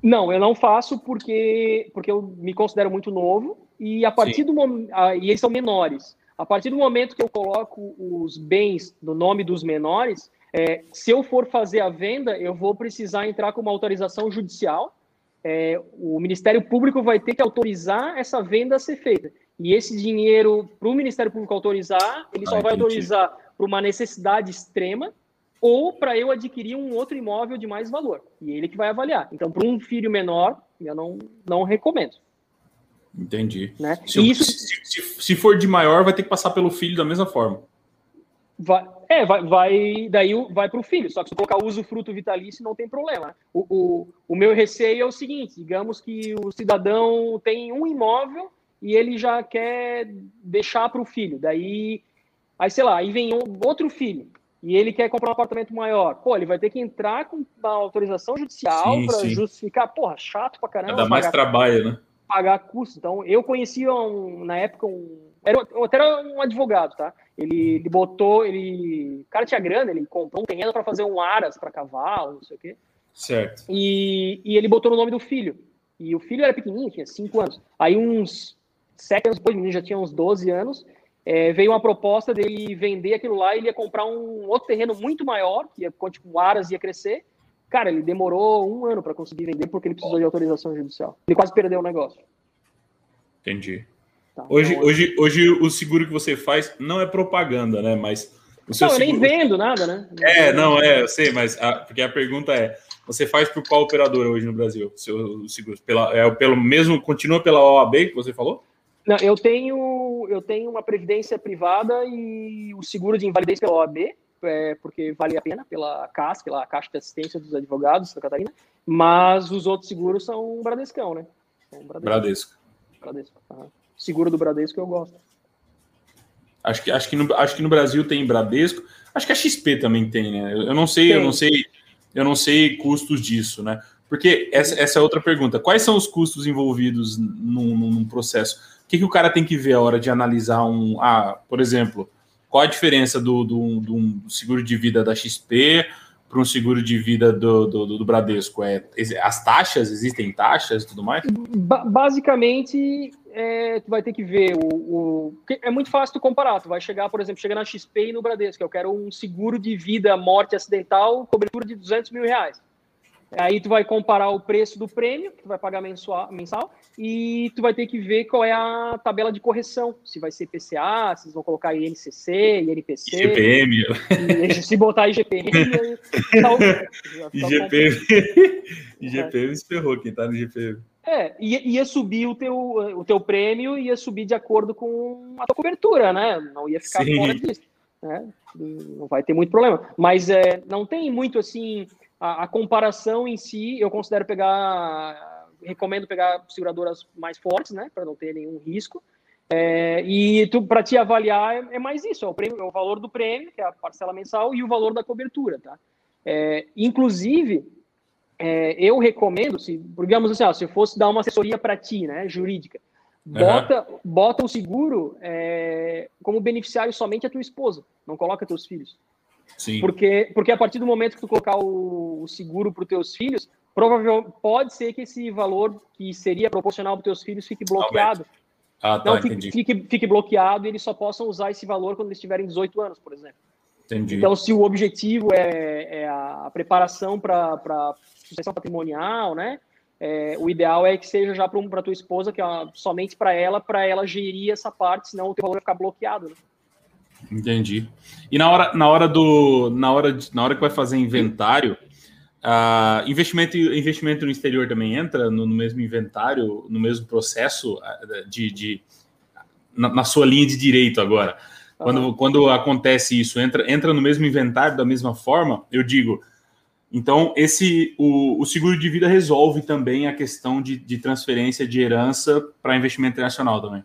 S2: Não, eu não faço porque, porque eu me considero muito novo e a partir Sim. do momento. E eles são menores. A partir do momento que eu coloco os bens no nome dos menores, é, se eu for fazer a venda, eu vou precisar entrar com uma autorização judicial. É, o Ministério Público vai ter que autorizar essa venda a ser feita. E esse dinheiro, para o Ministério Público autorizar, ele só ah, vai autorizar para uma necessidade extrema ou para eu adquirir um outro imóvel de mais valor. E ele que vai avaliar. Então, para um filho menor, eu não, não recomendo.
S1: Entendi. Né? Se, isso... Se, se, se, for de maior, vai ter que passar pelo filho da mesma forma.
S2: Vai, é, vai, vai daí vai para o filho. Só que se colocar uso fruto vitalício, não tem problema. O, o, o meu receio é o seguinte: digamos que o cidadão tem um imóvel e ele já quer deixar para o filho. Daí, aí sei lá, aí vem outro filho e ele quer comprar um apartamento maior. Pô, ele vai ter que entrar com uma autorização judicial para justificar. Porra, chato pra caramba.
S1: Dá mais trabalho, né?
S2: Pagar custo. Então, eu conhecia um, na época um. Era, até era um advogado, tá? Ele, ele botou. Ele, o cara tinha grana, ele comprou um terreno para fazer um aras para cavalo, não sei o quê.
S1: Certo.
S2: E, e ele botou no nome do filho. E o filho era pequenininho, tinha 5 anos. Aí, uns sete anos depois, o menino já tinha uns 12 anos, é, veio uma proposta dele vender aquilo lá e ele ia comprar um outro terreno muito maior, que ia, tipo, aras ia crescer. Cara, ele demorou um ano para conseguir vender porque ele precisou de autorização judicial. Ele quase perdeu o negócio.
S1: Entendi. Tá, hoje, então, hoje, hoje o seguro que você faz não é propaganda, né? Mas
S2: o seu não, seguro... eu nem vendo nada, né?
S1: é, não, é, eu sei, mas a, porque a pergunta é: você faz por qual operadora hoje no Brasil? Seu seguro? Pela, é pelo mesmo, continua pela OAB que você falou?
S2: Não, eu tenho, eu tenho uma previdência privada e o seguro de invalidez pela OAB, é, porque vale a pena pela CAS, pela Caixa de Assistência dos Advogados da Catarina, mas os outros seguros são Bradescão, né?
S1: São Bradesco. Bradesco.
S2: Bradesco. Seguro do Bradesco eu gosto.
S1: Acho que, acho, que no, acho que no Brasil tem Bradesco. Acho que a XP também tem, né? Eu, eu não sei, tem. eu não sei, eu não sei custos disso, né? Porque essa, essa é outra pergunta. Quais são os custos envolvidos num, num processo? O que, que o cara tem que ver a hora de analisar um. Ah, por exemplo, qual a diferença do, do, do seguro de vida da XP para um seguro de vida do, do, do, Bradesco? É, as taxas, existem taxas e tudo mais?
S2: Ba basicamente, é, tu vai ter que ver o, o, É muito fácil tu comparar. Tu vai chegar, por exemplo, chegar na XP e no Bradesco. Eu quero um seguro de vida, morte acidental, cobertura de 200 mil reais. Aí tu vai comparar o preço do prêmio, que tu vai pagar mensual, mensal, e tu vai ter que ver qual é a tabela de correção. Se vai ser PCA, se vão colocar INCC, INPC.
S1: IGPM.
S2: Se botar IGPM...
S1: IGPM... IGPM se ferrou quem tá no IGPM.
S2: É, ia, ia subir o teu, o teu prêmio, ia subir de acordo com a tua cobertura, né? Não ia ficar Sim. fora disso. Né? Não vai ter muito problema. Mas é, não tem muito assim a, a, comparação em si, eu considero pegar, recomendo pegar seguradoras mais fortes, né, para não ter nenhum risco. É, e para te avaliar é, é, mais isso, é o, prêmio, é o valor do prêmio, que é a parcela mensal, e o valor da cobertura, tá? É, inclusive, é, eu recomendo, se, digamos assim, ó, se eu fosse dar uma assessoria para ti, né, jurídica, bota, uhum. bota o seguro é, como beneficiário somente a tua esposa, não coloca teus filhos.
S1: Sim.
S2: Porque, porque a partir do momento que tu colocar o, o seguro para os teus filhos, provavelmente pode ser que esse valor que seria proporcional para os teus filhos fique bloqueado.
S1: Ah, tá, Não, fique,
S2: fique, fique, bloqueado e eles só possam usar esse valor quando eles tiverem 18 anos, por exemplo.
S1: Entendi.
S2: Então, se o objetivo é, é a preparação para sucessão patrimonial, né? É, o ideal é que seja já para tua esposa, que é somente para ela, para ela gerir essa parte, senão o teu valor vai ficar bloqueado. Né?
S1: Entendi. E na hora, na hora do, na hora, de, na hora que vai fazer inventário, uh, investimento, investimento no exterior também entra no, no mesmo inventário, no mesmo processo de, de na, na, sua linha de direito agora. Quando, quando acontece isso, entra, entra no mesmo inventário da mesma forma, eu digo. Então, esse o, o seguro de vida resolve também a questão de, de transferência de herança para investimento internacional também.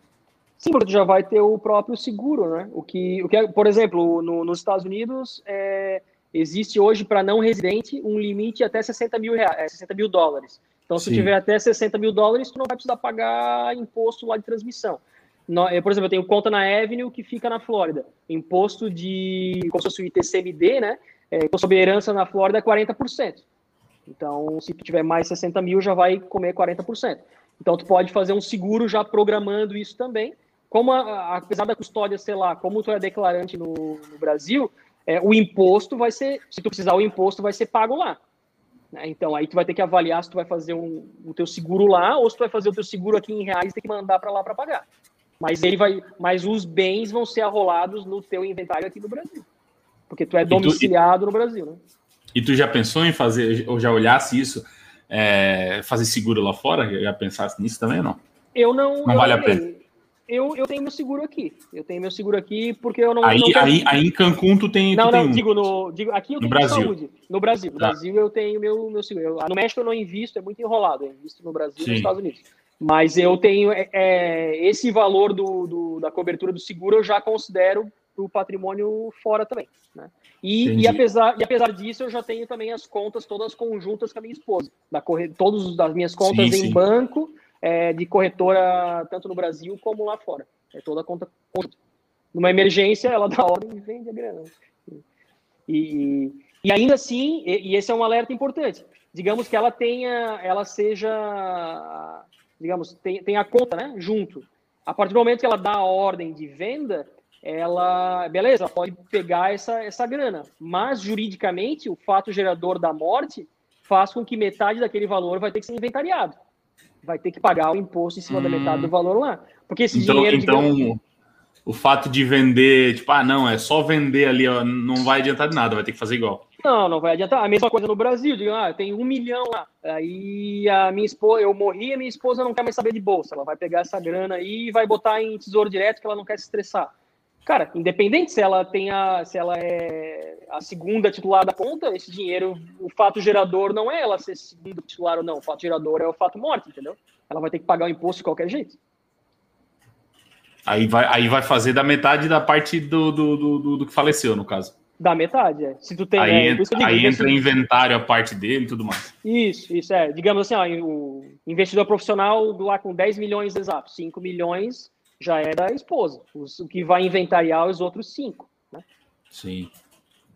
S2: Sim, porque tu já vai ter o próprio seguro, né? O que, o que é, por exemplo, no, nos Estados Unidos, é, existe hoje para não residente um limite até 60 mil, reais, 60 mil dólares. Então, se Sim. tiver até 60 mil dólares, tu não vai precisar pagar imposto lá de transmissão. No, eu, por exemplo, eu tenho conta na Avenue que fica na Flórida. Imposto de, como se fosse o ITCMD, né? É, sobre herança na Flórida é 40%. Então, se tu tiver mais 60 mil, já vai comer 40%. Então, tu pode fazer um seguro já programando isso também. Como, a, apesar da custódia, sei lá, como tu é declarante no, no Brasil, é, o imposto vai ser, se tu precisar, o imposto vai ser pago lá. Né? Então, aí tu vai ter que avaliar se tu vai fazer um, o teu seguro lá ou se tu vai fazer o teu seguro aqui em reais e ter que mandar para lá para pagar. Mas ele vai, mas os bens vão ser arrolados no teu inventário aqui no Brasil, porque tu é domiciliado tu, no Brasil, né?
S1: E tu já pensou em fazer, ou já olhasse isso, é, fazer seguro lá fora? Já pensasse nisso também ou não?
S2: Eu não.
S1: Não
S2: eu
S1: vale a pena
S2: eu, eu tenho meu seguro aqui. Eu tenho meu seguro aqui porque eu não.
S1: Aí,
S2: não
S1: quero... aí, aí em Cancún tu tem.
S2: Não,
S1: tu
S2: não,
S1: tem um.
S2: digo, no, digo, aqui eu
S1: tenho
S2: no
S1: Brasil.
S2: saúde. No Brasil. No tá. Brasil eu tenho meu, meu seguro. Eu, no México eu não invisto, é muito enrolado. Eu invisto no Brasil e nos Estados Unidos. Mas eu tenho é, é, esse valor do, do, da cobertura do seguro, eu já considero para o patrimônio fora também. Né? E, e, apesar, e apesar disso, eu já tenho também as contas todas conjuntas com a minha esposa. Da corre, todas as minhas contas sim, em sim. banco, é, de corretora, tanto no Brasil como lá fora. É toda a conta. Numa emergência, ela dá ordem e vende a grana. E, e ainda assim, e, e esse é um alerta importante. Digamos que ela tenha, ela seja, digamos, tem, tem a conta, né, junto. A partir do momento que ela dá a ordem de venda, ela, beleza, pode pegar essa, essa grana. Mas, juridicamente, o fato gerador da morte faz com que metade daquele valor vai ter que ser inventariado. Vai ter que pagar o imposto em cima hum. da metade do valor lá. Porque esse
S1: então,
S2: dinheiro.
S1: Então, digamos... o fato de vender, tipo, ah, não, é só vender ali, ó, não vai adiantar de nada, vai ter que fazer igual.
S2: Não, não vai adiantar. A mesma coisa no Brasil, digo, ah, tenho um milhão lá. Aí a minha esposa, eu morri, a minha esposa não quer mais saber de bolsa. Ela vai pegar essa grana aí e vai botar em tesouro direto que ela não quer se estressar. Cara, independente se ela tem a, se ela é a segunda titular da conta, esse dinheiro, o fato gerador não é ela ser segunda titular ou não. O fato gerador é o fato morte, entendeu? Ela vai ter que pagar o imposto de qualquer jeito.
S1: Aí vai, aí vai fazer da metade da parte do, do, do, do que faleceu, no caso.
S2: Da metade, é. Se tu tem.
S1: Aí,
S2: é,
S1: entra, digo, aí entra inventário a parte dele e tudo mais.
S2: Isso, isso é. Digamos assim, ó, o investidor profissional lá com 10 milhões exatos, 5 milhões já é da esposa. o que vai inventariar os outros 5. Né?
S1: Sim.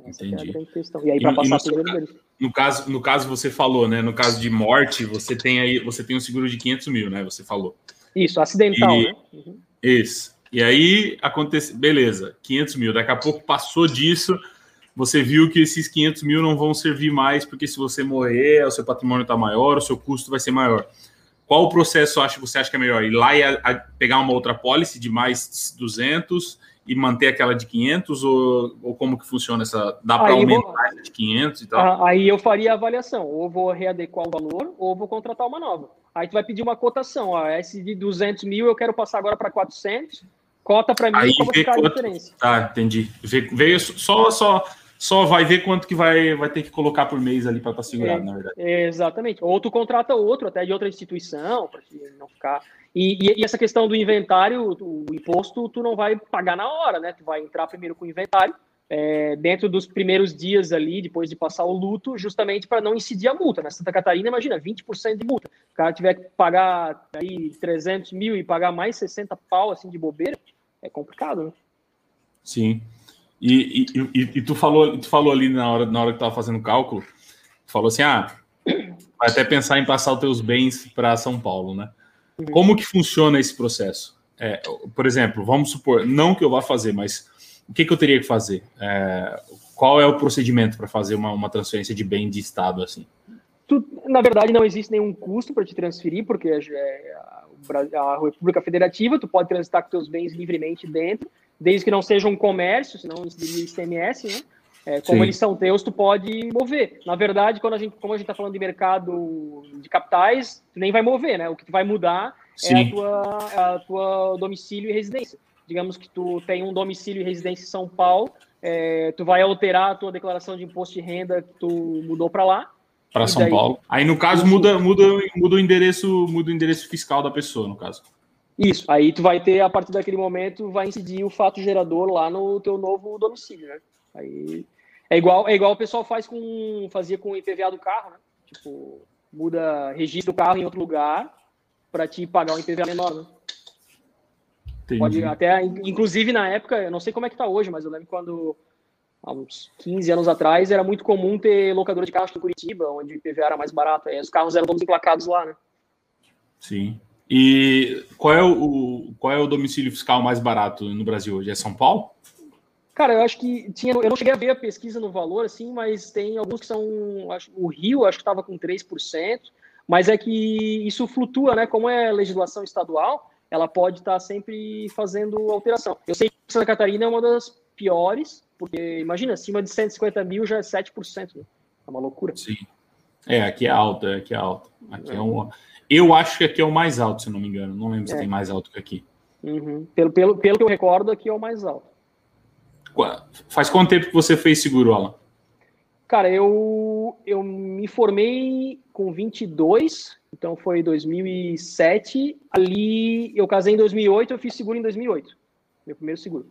S1: Essa é Entendi.
S2: É e aí, para passar para os
S1: no caso, no caso, você falou, né? No caso de morte, você tem aí, você tem um seguro de 500 mil, né? Você falou.
S2: Isso, acidental, e, né? Uhum.
S1: Isso. E aí acontece, beleza, 500 mil. Daqui a pouco passou disso, você viu que esses 500 mil não vão servir mais, porque se você morrer, o seu patrimônio está maior, o seu custo vai ser maior. Qual o processo acha, você acha que é melhor? Ir lá e a, a pegar uma outra pólice de mais 200 e manter aquela de 500 ou, ou como que funciona essa? Dá para aumentar vou, de 500 e tal?
S2: Ah, aí eu faria a avaliação, ou vou readequar o valor, ou vou contratar uma nova. Aí tu vai pedir uma cotação, ó, esse de 200 mil eu quero passar agora para 400, cota para mim,
S1: aí como ficar quanto... a diferença. Tá, entendi. Veio só, só, só vai ver quanto que vai, vai ter que colocar por mês ali para estar tá segurado, é, na verdade.
S2: Exatamente. Ou tu contrata outro, até de outra instituição, para não ficar e, e, essa questão do inventário, o imposto, tu não vai pagar na hora, né? Tu vai entrar primeiro com o inventário, é, dentro dos primeiros dias ali, depois de passar o luto, justamente para não incidir a multa. Na né? Santa Catarina, imagina, 20% de multa. O cara tiver que pagar aí 300 mil e pagar mais 60 pau assim de bobeira, é complicado, né?
S1: Sim. E, e, e, e, tu, falou, tu falou ali na hora, na hora que tava fazendo o cálculo, falou assim: ah, vai até pensar em passar os teus bens para São Paulo, né? Como que funciona esse processo? É, por exemplo, vamos supor, não que eu vá fazer, mas o que, que eu teria que fazer? É, qual é o procedimento para fazer uma, uma transferência de bem de estado assim?
S2: Tu, na verdade, não existe nenhum custo para te transferir, porque é a, a República Federativa, tu pode transitar com teus bens livremente dentro, desde que não seja um comércio, senão isso seria ICMS, né? É, como Sim. eles são teus, tu pode mover. Na verdade, quando a gente, como a gente está falando de mercado de capitais, tu nem vai mover, né? O que tu vai mudar Sim. é a tua, a tua domicílio e residência. Digamos que tu tem um domicílio e residência em São Paulo, é, tu vai alterar a tua declaração de imposto de renda que tu mudou para lá.
S1: Para São daí, Paulo. Aí no caso muda, muda, muda o endereço, muda o endereço fiscal da pessoa, no caso.
S2: Isso, aí tu vai ter, a partir daquele momento, vai incidir o fato gerador lá no teu novo domicílio, né? Aí é igual, é igual o pessoal faz com, fazia com o IPVA do carro, né? Tipo, muda, registra o carro em outro lugar para te pagar um IPVA menor, né? Entendi. Pode até, inclusive na época, eu não sei como é que tá hoje, mas eu lembro quando há uns 15 anos atrás era muito comum ter locadora de carro em Curitiba, onde o IPVA era mais barato, aí os carros eram todos emplacados lá, né?
S1: Sim. E qual é o, qual é o domicílio fiscal mais barato no Brasil hoje? É São Paulo?
S2: Cara, eu acho que tinha. Eu não cheguei a ver a pesquisa no valor, assim, mas tem alguns que são. Acho, o Rio, acho que estava com 3%, mas é que isso flutua, né? Como é legislação estadual, ela pode estar tá sempre fazendo alteração. Eu sei que Santa Catarina é uma das piores, porque imagina, acima de 150 mil já é 7%. Né? É uma loucura.
S1: Sim. É, aqui é alta, aqui é alta. Aqui é, é um. Eu acho que aqui é o mais alto, se não me engano. Não lembro se é. tem mais alto que aqui.
S2: Uhum. Pelo, pelo, pelo que eu recordo, aqui é o mais alto.
S1: Faz quanto tempo que você fez seguro, Alan?
S2: Cara, eu, eu me formei com 22, então foi 2007. Ali, eu casei em 2008, eu fiz seguro em 2008. Meu primeiro seguro.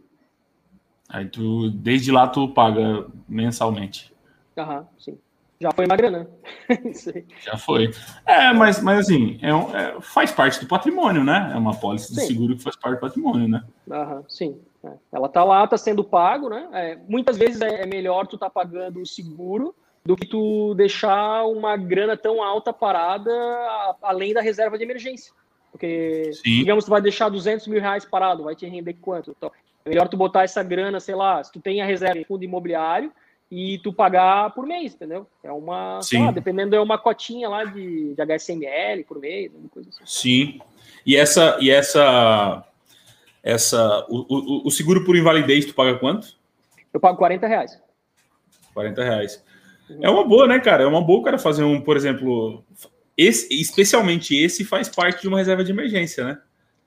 S1: Aí tu, desde lá tu paga mensalmente.
S2: Aham, sim. Já foi uma grana.
S1: Já foi. É, mas, mas assim, é, é, faz parte do patrimônio, né? É uma pólice de seguro que faz parte do patrimônio, né?
S2: Aham, sim. É. Ela tá lá, tá sendo pago, né? É, muitas vezes é, é melhor tu tá pagando o seguro do que tu deixar uma grana tão alta parada além da reserva de emergência. Porque, Sim. digamos, tu vai deixar 200 mil reais parado, vai te render quanto? Então, é melhor tu botar essa grana, sei lá, se tu tem a reserva em fundo imobiliário, e tu pagar por mês, entendeu? É uma, lá, dependendo, é uma cotinha lá de, de HSML por mês, alguma coisa assim.
S1: Sim. E essa, e essa, essa, o, o, o, seguro por invalidez, tu paga quanto?
S2: Eu pago 40 reais.
S1: 40 reais. Uhum. É uma boa, né, cara? É uma boa, cara, fazer um, por exemplo, esse, especialmente esse faz parte de uma reserva de emergência, né?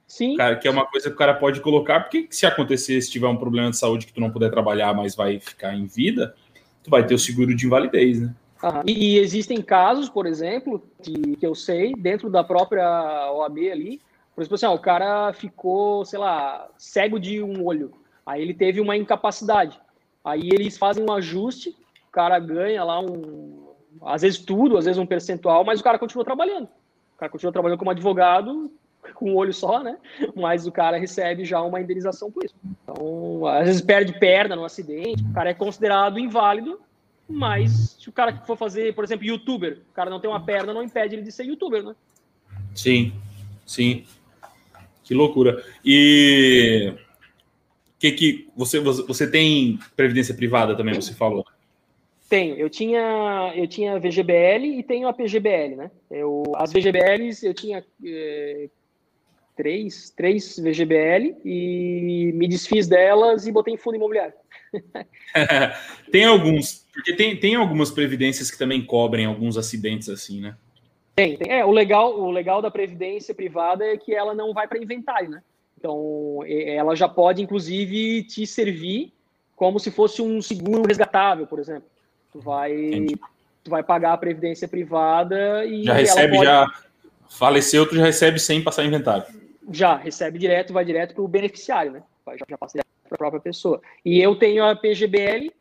S2: Sim.
S1: Cara, que é uma coisa que o cara pode colocar, porque se acontecer, se tiver um problema de saúde que tu não puder trabalhar, mas vai ficar em vida, tu vai ter o seguro de invalidez, né?
S2: Ah, e, e, existem casos, por exemplo, que, que eu sei, dentro da própria OAB ali, por exemplo, assim, ó, o cara ficou, sei lá, cego de um olho, aí ele teve uma incapacidade, aí eles fazem um ajuste, o cara ganha lá um, às vezes tudo, às vezes um percentual, mas o cara continua trabalhando. O cara continua trabalhando como advogado, com um olho só, né? Mas o cara recebe já uma indenização por isso. Então, às vezes perde perna no acidente, o cara é considerado inválido, mas se o cara for fazer, por exemplo, youtuber, o cara não tem uma perna, não impede ele de ser youtuber, né?
S1: Sim, sim. Que loucura. E que que você você tem previdência privada também, você falou?
S2: Tenho. Eu tinha, eu tinha VGBL e tenho a PGBL, né? Eu, as VGBLs eu tinha é, três, três VGBL e me desfiz delas e botei em fundo imobiliário.
S1: tem alguns, porque tem, tem algumas previdências que também cobrem alguns acidentes assim, né?
S2: Tem, tem. É, o legal, o legal da previdência privada é que ela não vai para inventário, né? Então, ela já pode, inclusive, te servir como se fosse um seguro resgatável, por exemplo. Tu vai, tu vai pagar a previdência privada e.
S1: Já recebe, pode... já faleceu, tu já recebe sem passar inventário
S2: já recebe direto, vai direto para o beneficiário, né? Já, já passa direto para a própria pessoa. E eu tenho a PGBL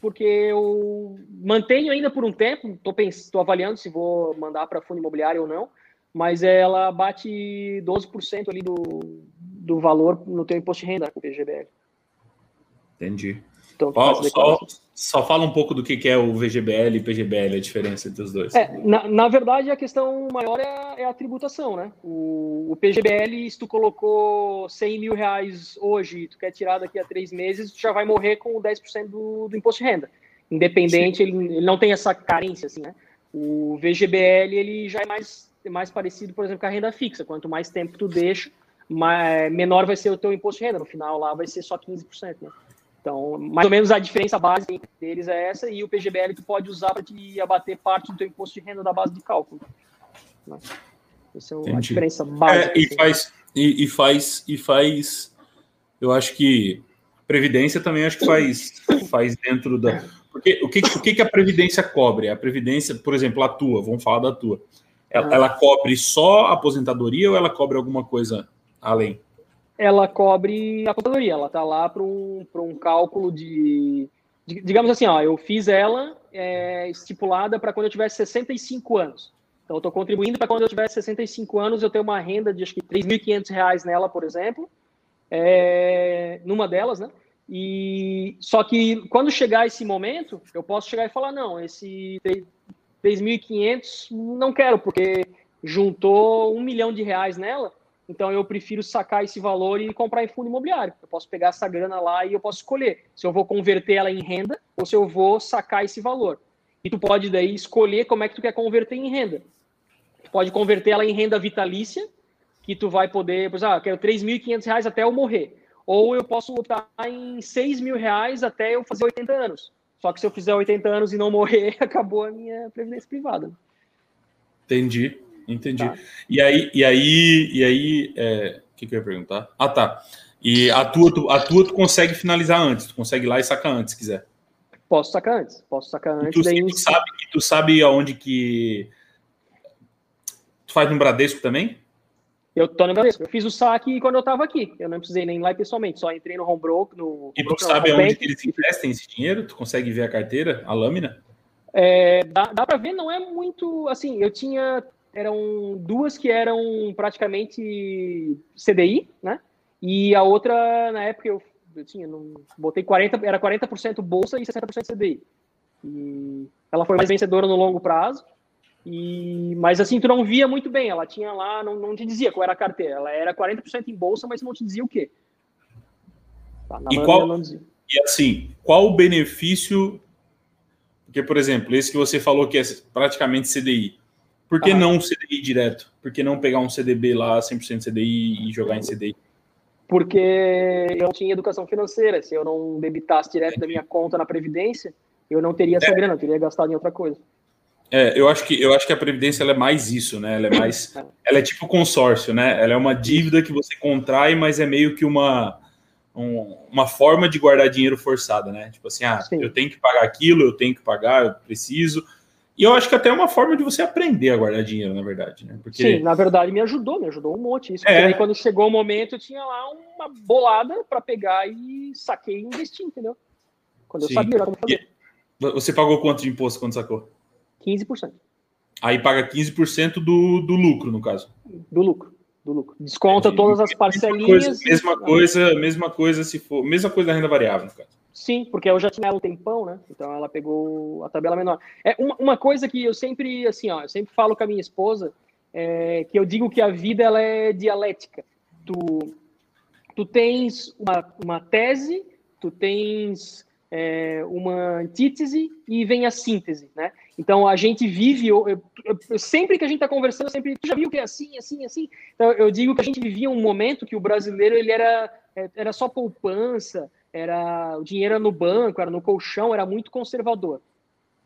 S2: porque eu mantenho ainda por um tempo, estou avaliando se vou mandar para fundo imobiliário ou não, mas ela bate 12% ali do, do valor no teu imposto de renda com o PGBL.
S1: Entendi. Então, só, só, fala um pouco do que é o VGBL e PGBL, a diferença entre os dois.
S2: É, na, na verdade, a questão maior é a, é a tributação, né? O, o, PGBL, se tu colocou 100 mil reais hoje tu quer tirar daqui a três meses, tu já vai morrer com 10% do, do imposto de renda. Independente, ele, ele, não tem essa carência, assim, né? O VGBL, ele já é mais, mais parecido, por exemplo, com a renda fixa. Quanto mais tempo tu deixa, mais, menor vai ser o teu imposto de renda. No final, lá vai ser só 15%, né? Então, mais ou menos a diferença básica entre eles é essa, e o PGBL tu pode usar para te abater parte do teu imposto de renda da base de cálculo. Né? Essa é a diferença básica.
S1: É, e, assim. faz, e, e, faz, e faz, eu acho que Previdência também acho que faz, faz dentro da. Porque o que, o que a Previdência cobre? A Previdência, por exemplo, a tua, vamos falar da tua. Ela, ah. ela cobre só a aposentadoria ou ela cobre alguma coisa além?
S2: Ela cobre a contadoria, ela está lá para um, um cálculo de, de, Digamos assim, ó, eu fiz ela é, estipulada para quando eu tivesse 65 anos. Então, eu estou contribuindo para quando eu tiver 65 anos, eu ter uma renda de acho que R$ 3.500 nela, por exemplo, é, numa delas, né? E só que quando chegar esse momento, eu posso chegar e falar não, esse 3.500 não quero porque juntou um milhão de reais nela, então eu prefiro sacar esse valor e comprar em fundo imobiliário. Eu posso pegar essa grana lá e eu posso escolher se eu vou converter ela em renda ou se eu vou sacar esse valor. E tu pode daí escolher como é que tu quer converter em renda. Tu pode converter ela em renda vitalícia, que tu vai poder, por exemplo, ah, eu quero 3.500 reais até eu morrer ou eu posso lutar em 6 mil reais até eu fazer 80 anos. Só que se eu fizer 80 anos e não morrer, acabou a minha previdência privada.
S1: Entendi, entendi. Tá. E aí, e aí, e aí, é... o que, que eu ia perguntar? Ah, tá. E a tua, tu, a tua tu consegue finalizar antes, tu consegue ir lá e sacar antes, se quiser.
S2: Posso sacar antes, posso sacar antes.
S1: E tu, daí... tu, sabe, tu sabe aonde que... Tu faz no Bradesco também?
S2: Eu tô no Bradesco. Eu fiz o saque quando eu estava aqui. Eu não precisei nem ir lá pessoalmente, só entrei no home broker. No
S1: e tu sabe onde que eles investem esse dinheiro? Tu consegue ver a carteira, a lâmina?
S2: É, dá, dá para ver, não é muito assim. Eu tinha eram duas que eram praticamente CDI, né? E a outra na época eu, eu tinha, não, botei 40, era 40% bolsa e 60% CDI. E ela foi mais vencedora no longo prazo. E, mas assim, tu não via muito bem. Ela tinha lá, não, não te dizia qual era a carteira. Ela era 40% em bolsa, mas não te dizia o quê.
S1: Tá, e, qual, e assim, qual o benefício? Porque, por exemplo, esse que você falou que é praticamente CDI. Por que ah. não CDI direto? Por que não pegar um CDB lá, 100% CDI e jogar em CDI?
S2: Porque eu tinha educação financeira. Se eu não debitasse direto da minha conta na Previdência, eu não teria essa é. grana, eu teria gastado em outra coisa.
S1: É, eu acho que eu acho que a previdência é mais isso, né? Ela é mais, ela é tipo consórcio, né? Ela é uma dívida que você contrai, mas é meio que uma um, uma forma de guardar dinheiro forçada, né? Tipo assim, ah, Sim. eu tenho que pagar aquilo, eu tenho que pagar, eu preciso. E eu acho que até é uma forma de você aprender a guardar dinheiro, na verdade, né?
S2: Porque... Sim, na verdade me ajudou, me ajudou um monte isso. É. Quando chegou o momento, eu tinha lá uma bolada para pegar e saquei e investir, entendeu? Quando Sim. eu sabia como fazer.
S1: E você pagou quanto de imposto quando sacou?
S2: 15%.
S1: Aí paga 15% do, do lucro, no caso.
S2: Do lucro. Do lucro. Desconta todas as parcelinhas.
S1: Mesma coisa, mesma coisa, mesma coisa se for. Mesma coisa da renda variável, no caso.
S2: Sim, porque eu já tinha ela um tempão, né? Então ela pegou a tabela menor. É uma, uma coisa que eu sempre, assim, ó, eu sempre falo com a minha esposa, é, que eu digo que a vida ela é dialética. Tu, tu tens uma, uma tese, tu tens é, uma antítese e vem a síntese, né? Então a gente vive, eu, eu, sempre que a gente está conversando, sempre tu já viu que é assim, assim, assim. Então eu digo que a gente vivia um momento que o brasileiro ele era é, era só poupança, era o dinheiro era no banco, era no colchão, era muito conservador.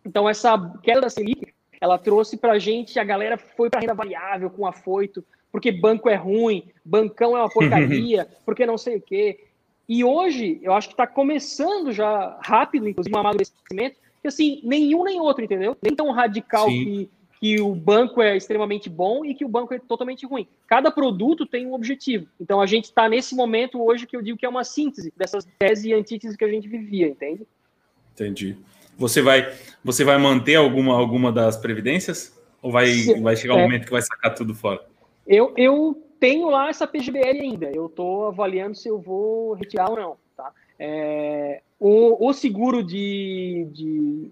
S2: Então essa queda da Selic, ela trouxe para a gente, a galera foi para renda variável com afoito, porque banco é ruim, bancão é uma porcaria, porque não sei o quê. E hoje eu acho que está começando já rápido, inclusive, um amadurecimento que assim, nenhum nem outro, entendeu? Nem tão radical que, que o banco é extremamente bom e que o banco é totalmente ruim. Cada produto tem um objetivo. Então a gente está nesse momento hoje que eu digo que é uma síntese dessas teses e antíteses que a gente vivia, entende?
S1: Entendi. Você vai, você vai manter alguma, alguma das previdências? Ou vai, vai chegar um é, momento que vai sacar tudo fora?
S2: Eu, eu tenho lá essa PGBL ainda. Eu estou avaliando se eu vou retirar ou não. Tá? É, o, o seguro de, de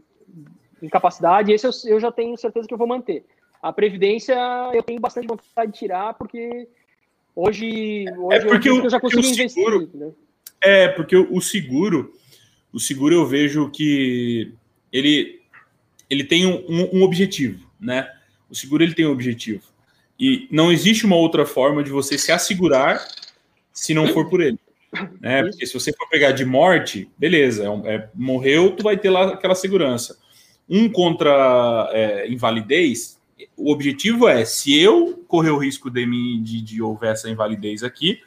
S2: incapacidade, esse eu, eu já tenho certeza que eu vou manter. A previdência eu tenho bastante vontade de tirar, porque hoje, hoje
S1: é porque eu, eu já consigo investir. Seguro, né? É, porque o seguro, o seguro eu vejo que ele, ele tem um, um, objetivo, né? O seguro ele tem um objetivo. E não existe uma outra forma de você se assegurar se não for por ele. Né? Porque se você for pegar de morte, beleza, é, é, morreu, tu vai ter lá aquela segurança. Um contra é, invalidez, o objetivo é, se eu correr o risco de, me, de, de houver essa invalidez aqui,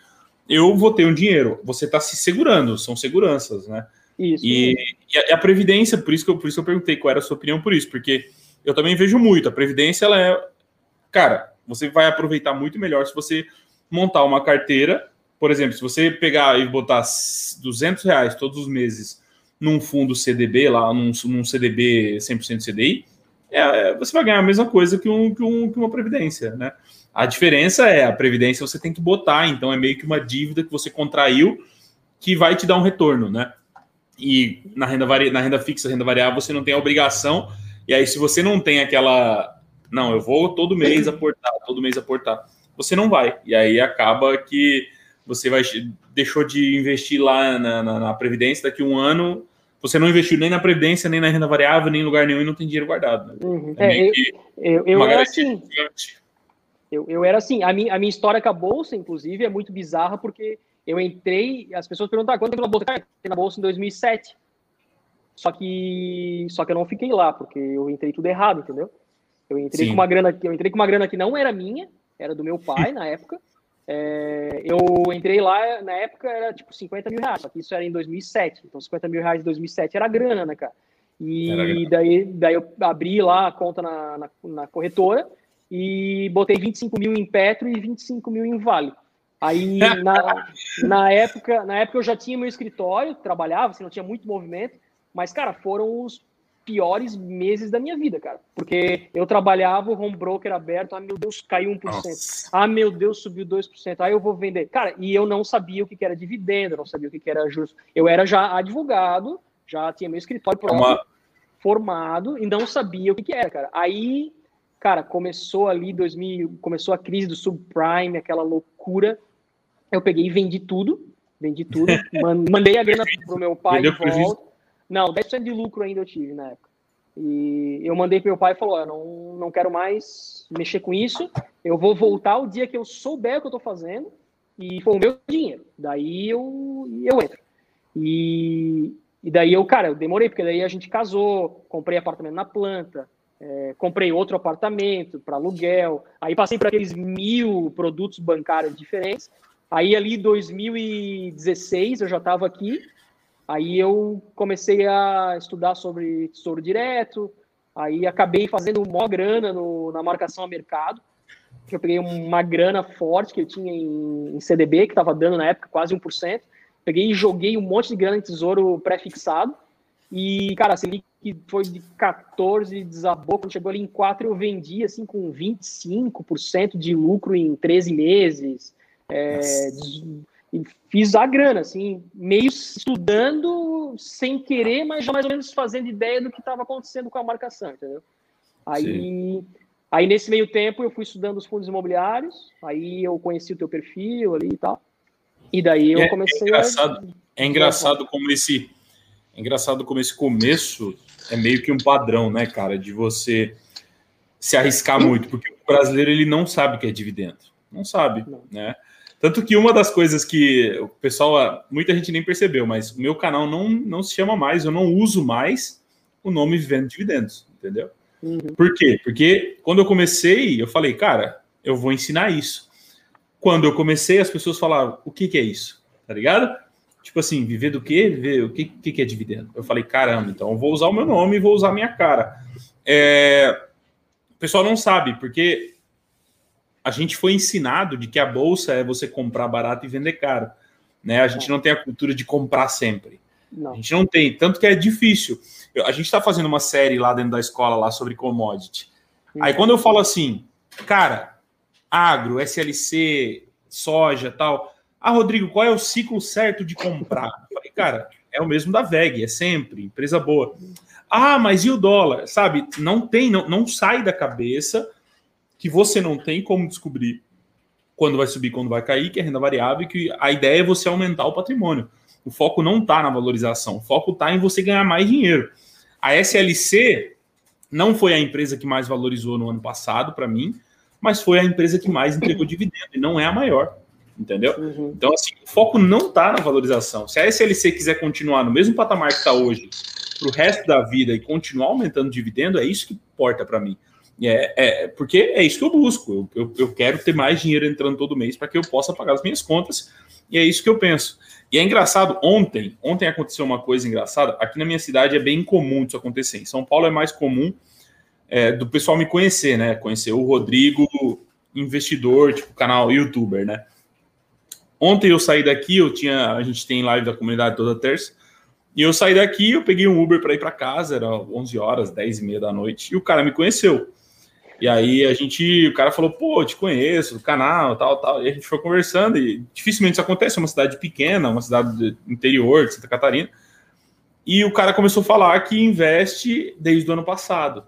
S1: eu vou ter um dinheiro. Você está se segurando, são seguranças, né? Isso. E, e a, a, Previdência, por isso, que eu, por isso que eu perguntei qual era a sua opinião por isso, porque eu também vejo muito, a Previdência, ela é... Cara, você vai aproveitar muito melhor se você montar uma carteira. Por exemplo, se você pegar e botar 200 reais todos os meses num fundo CDB, lá num, num CDB 100% CDI, é, você vai ganhar a mesma coisa que, um, que, um, que uma previdência, né? A diferença é a previdência você tem que botar, então é meio que uma dívida que você contraiu que vai te dar um retorno, né? E na renda, vari... na renda fixa, renda variável, você não tem a obrigação. E aí, se você não tem aquela. Não, eu vou todo mês aportar, todo mês aportar. Você não vai. E aí acaba que você vai deixou de investir lá na, na, na Previdência, daqui um ano você não investiu nem na Previdência, nem na renda variável, nem em lugar nenhum e não tem dinheiro guardado. Né?
S2: Uhum. É, é, eu, eu, eu era assim. Eu, eu era assim. A minha, a minha história com a Bolsa, inclusive, é muito bizarra, porque eu entrei, as pessoas perguntam, ah, quando eu na Bolsa? Cara, eu entrei na Bolsa em 2007. Só que, só que eu não fiquei lá, porque eu entrei tudo errado, entendeu? Eu entrei Sim. com uma grana, eu entrei com uma grana que não era minha, era do meu pai na época. É, eu entrei lá, na época era tipo 50 mil reais, só que isso era em 2007. Então 50 mil reais em 2007 era grana, né, cara? E daí, daí eu abri lá a conta na, na, na, corretora e botei 25 mil em Petro e 25 mil em Vale. Aí na, na, época, na época eu já tinha meu escritório, trabalhava, assim, não tinha muito movimento, mas, cara, foram os piores meses da minha vida, cara. Porque eu trabalhava, o home broker aberto, ah, meu Deus, caiu 1%. Nossa. Ah, meu Deus, subiu 2%. Aí ah, eu vou vender. Cara, e eu não sabia o que era dividendo, não sabia o que era juros. Eu era já advogado, já tinha meu escritório próprio, Uma... formado, e não sabia o que era, cara. Aí, cara, começou ali 2000, começou a crise do subprime, aquela loucura. Eu peguei e vendi tudo, vendi tudo, mandei a grana pro meu pai de volta. Não, 10% de lucro ainda eu tive na época. E eu mandei para meu pai e falou: eu não, não quero mais mexer com isso. Eu vou voltar o dia que eu souber o que eu estou fazendo e for o meu dinheiro. Daí eu, eu entro. E, e daí eu, cara, eu demorei, porque daí a gente casou, comprei apartamento na planta, é, comprei outro apartamento para aluguel, aí passei por aqueles mil produtos bancários diferentes. Aí ali 2016 eu já estava aqui Aí eu comecei a estudar sobre tesouro direto, aí acabei fazendo uma grana no, na marcação a mercado, eu peguei uma grana forte que eu tinha em, em CDB, que estava dando na época quase 1%, peguei e joguei um monte de grana em tesouro pré-fixado, e, cara, assim, que foi de 14, desabou, quando chegou ali em 4 eu vendi, assim, com 25% de lucro em 13 meses, é, e fiz a grana, assim, meio estudando sem querer, mas já mais ou menos fazendo ideia do que estava acontecendo com a marcação, entendeu? Aí, aí nesse meio tempo eu fui estudando os fundos imobiliários, aí eu conheci o teu perfil ali e tal. E daí eu é, comecei
S1: é engraçado, a... É engraçado como esse é engraçado como esse começo é meio que um padrão, né, cara, de você se arriscar muito, porque o brasileiro ele não sabe o que é dividendo. Não sabe, não. né? Tanto que uma das coisas que o pessoal, muita gente nem percebeu, mas o meu canal não, não se chama mais, eu não uso mais o nome Vivendo Dividendos, entendeu? Uhum. Por quê? Porque quando eu comecei, eu falei, cara, eu vou ensinar isso. Quando eu comecei, as pessoas falavam, o que, que é isso? Tá ligado? Tipo assim, viver do quê? Viver o que, que, que é dividendo? Eu falei, caramba, então eu vou usar o meu nome e vou usar a minha cara. É... O pessoal não sabe, porque a gente foi ensinado de que a bolsa é você comprar barato e vender caro. Né? A gente não tem a cultura de comprar sempre. Não. A gente não tem, tanto que é difícil. Eu, a gente está fazendo uma série lá dentro da escola lá sobre commodity. Uhum. Aí quando eu falo assim, cara, agro, SLC, soja, tal. Ah, Rodrigo, qual é o ciclo certo de comprar? Eu falei, cara, é o mesmo da VEG, é sempre empresa boa. Ah, mas e o dólar? Sabe? Não tem, não, não sai da cabeça que você não tem como descobrir quando vai subir, quando vai cair, que é renda variável, e que a ideia é você aumentar o patrimônio. O foco não está na valorização, o foco está em você ganhar mais dinheiro. A SLC não foi a empresa que mais valorizou no ano passado, para mim, mas foi a empresa que mais entregou dividendo, e não é a maior. Entendeu? Uhum. Então, assim, o foco não está na valorização. Se a SLC quiser continuar no mesmo patamar que está hoje, para o resto da vida e continuar aumentando dividendo, é isso que importa para mim. É, é, porque é isso que eu busco. Eu, eu, eu quero ter mais dinheiro entrando todo mês para que eu possa pagar as minhas contas. E é isso que eu penso. E é engraçado, ontem, ontem aconteceu uma coisa engraçada. Aqui na minha cidade é bem comum isso acontecer. Em São Paulo é mais comum é, do pessoal me conhecer, né? Conhecer o Rodrigo, investidor, tipo, canal youtuber, né? ontem eu saí daqui, eu tinha, a gente tem live da comunidade toda terça, e eu saí daqui, eu peguei um Uber para ir para casa, era 11 horas, 10 e meia da noite, e o cara me conheceu. E aí a gente, o cara falou, pô, te conheço, do canal, tal, tal. E a gente foi conversando, e dificilmente isso acontece, é uma cidade pequena, uma cidade do interior de Santa Catarina. E o cara começou a falar que investe desde o ano passado.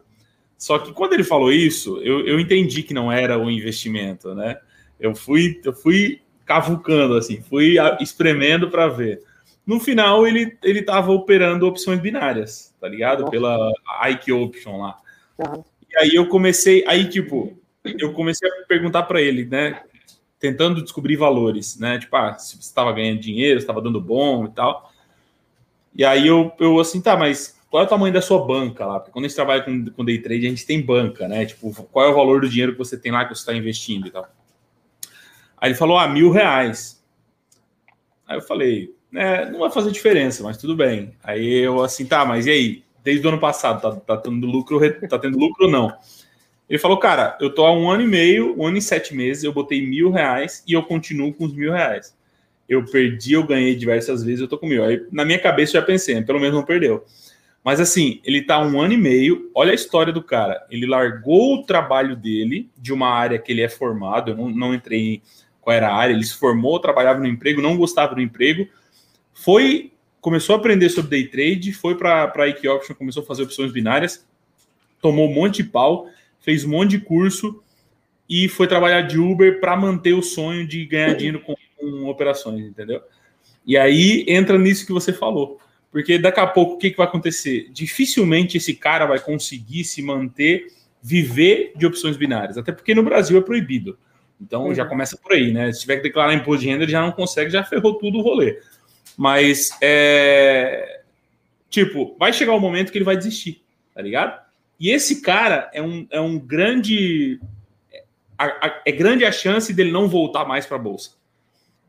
S1: Só que quando ele falou isso, eu, eu entendi que não era o investimento, né? Eu fui, eu fui cavucando, assim, fui espremendo para ver. No final, ele ele estava operando opções binárias, tá ligado? Pela Ike Option lá. Uhum. E aí eu comecei, aí tipo, eu comecei a perguntar para ele, né? Tentando descobrir valores, né? Tipo, ah, se você estava ganhando dinheiro, estava dando bom e tal. E aí eu, eu assim, tá, mas qual é o tamanho da sua banca lá? Porque quando a gente trabalha com, com day trade, a gente tem banca, né? Tipo, qual é o valor do dinheiro que você tem lá que você está investindo e tal. Aí ele falou, ah, mil reais. Aí eu falei, é, não vai fazer diferença, mas tudo bem. Aí eu assim, tá, mas e aí? Desde o ano passado, tá, tá tendo lucro, tá tendo lucro ou não? Ele falou, cara, eu tô há um ano e meio, um ano e sete meses, eu botei mil reais e eu continuo com os mil reais. Eu perdi, eu ganhei diversas vezes, eu tô com mil. Aí na minha cabeça eu já pensei, pelo menos não perdeu. Mas assim, ele tá um ano e meio. Olha a história do cara. Ele largou o trabalho dele de uma área que ele é formado. Eu não, não entrei qual era a área, ele se formou, trabalhava no emprego, não gostava do emprego, foi, começou a aprender sobre day trade, foi para a Ike Option, começou a fazer opções binárias, tomou um monte de pau, fez um monte de curso e foi trabalhar de Uber para manter o sonho de ganhar dinheiro com, com, operações, entendeu? E aí entra nisso que você falou. Porque daqui a pouco o que, que vai acontecer? Dificilmente esse cara vai conseguir se manter, viver de opções binárias. Até porque no Brasil é proibido. Então uhum. já começa por aí, né? Se tiver que declarar imposto de renda, ele já não consegue, já ferrou tudo o rolê. Mas é. Tipo, vai chegar o um momento que ele vai desistir, tá ligado? E esse cara é um, é um grande. É, é grande a chance dele não voltar mais para a bolsa.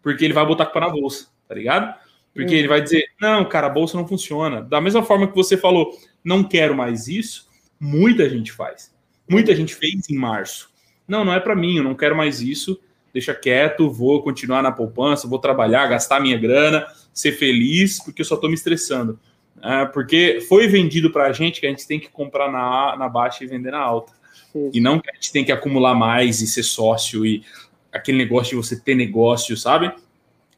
S1: Porque ele vai botar para a bolsa, tá ligado? Porque uhum. ele vai dizer: não, cara, a bolsa não funciona. Da mesma forma que você falou, não quero mais isso, muita gente faz. Muita gente fez em março não, não é para mim, eu não quero mais isso, deixa quieto, vou continuar na poupança, vou trabalhar, gastar minha grana, ser feliz, porque eu só estou me estressando. É, porque foi vendido para a gente que a gente tem que comprar na, na baixa e vender na alta. Sim. E não que a gente tem que acumular mais e ser sócio e aquele negócio de você ter negócio, sabe?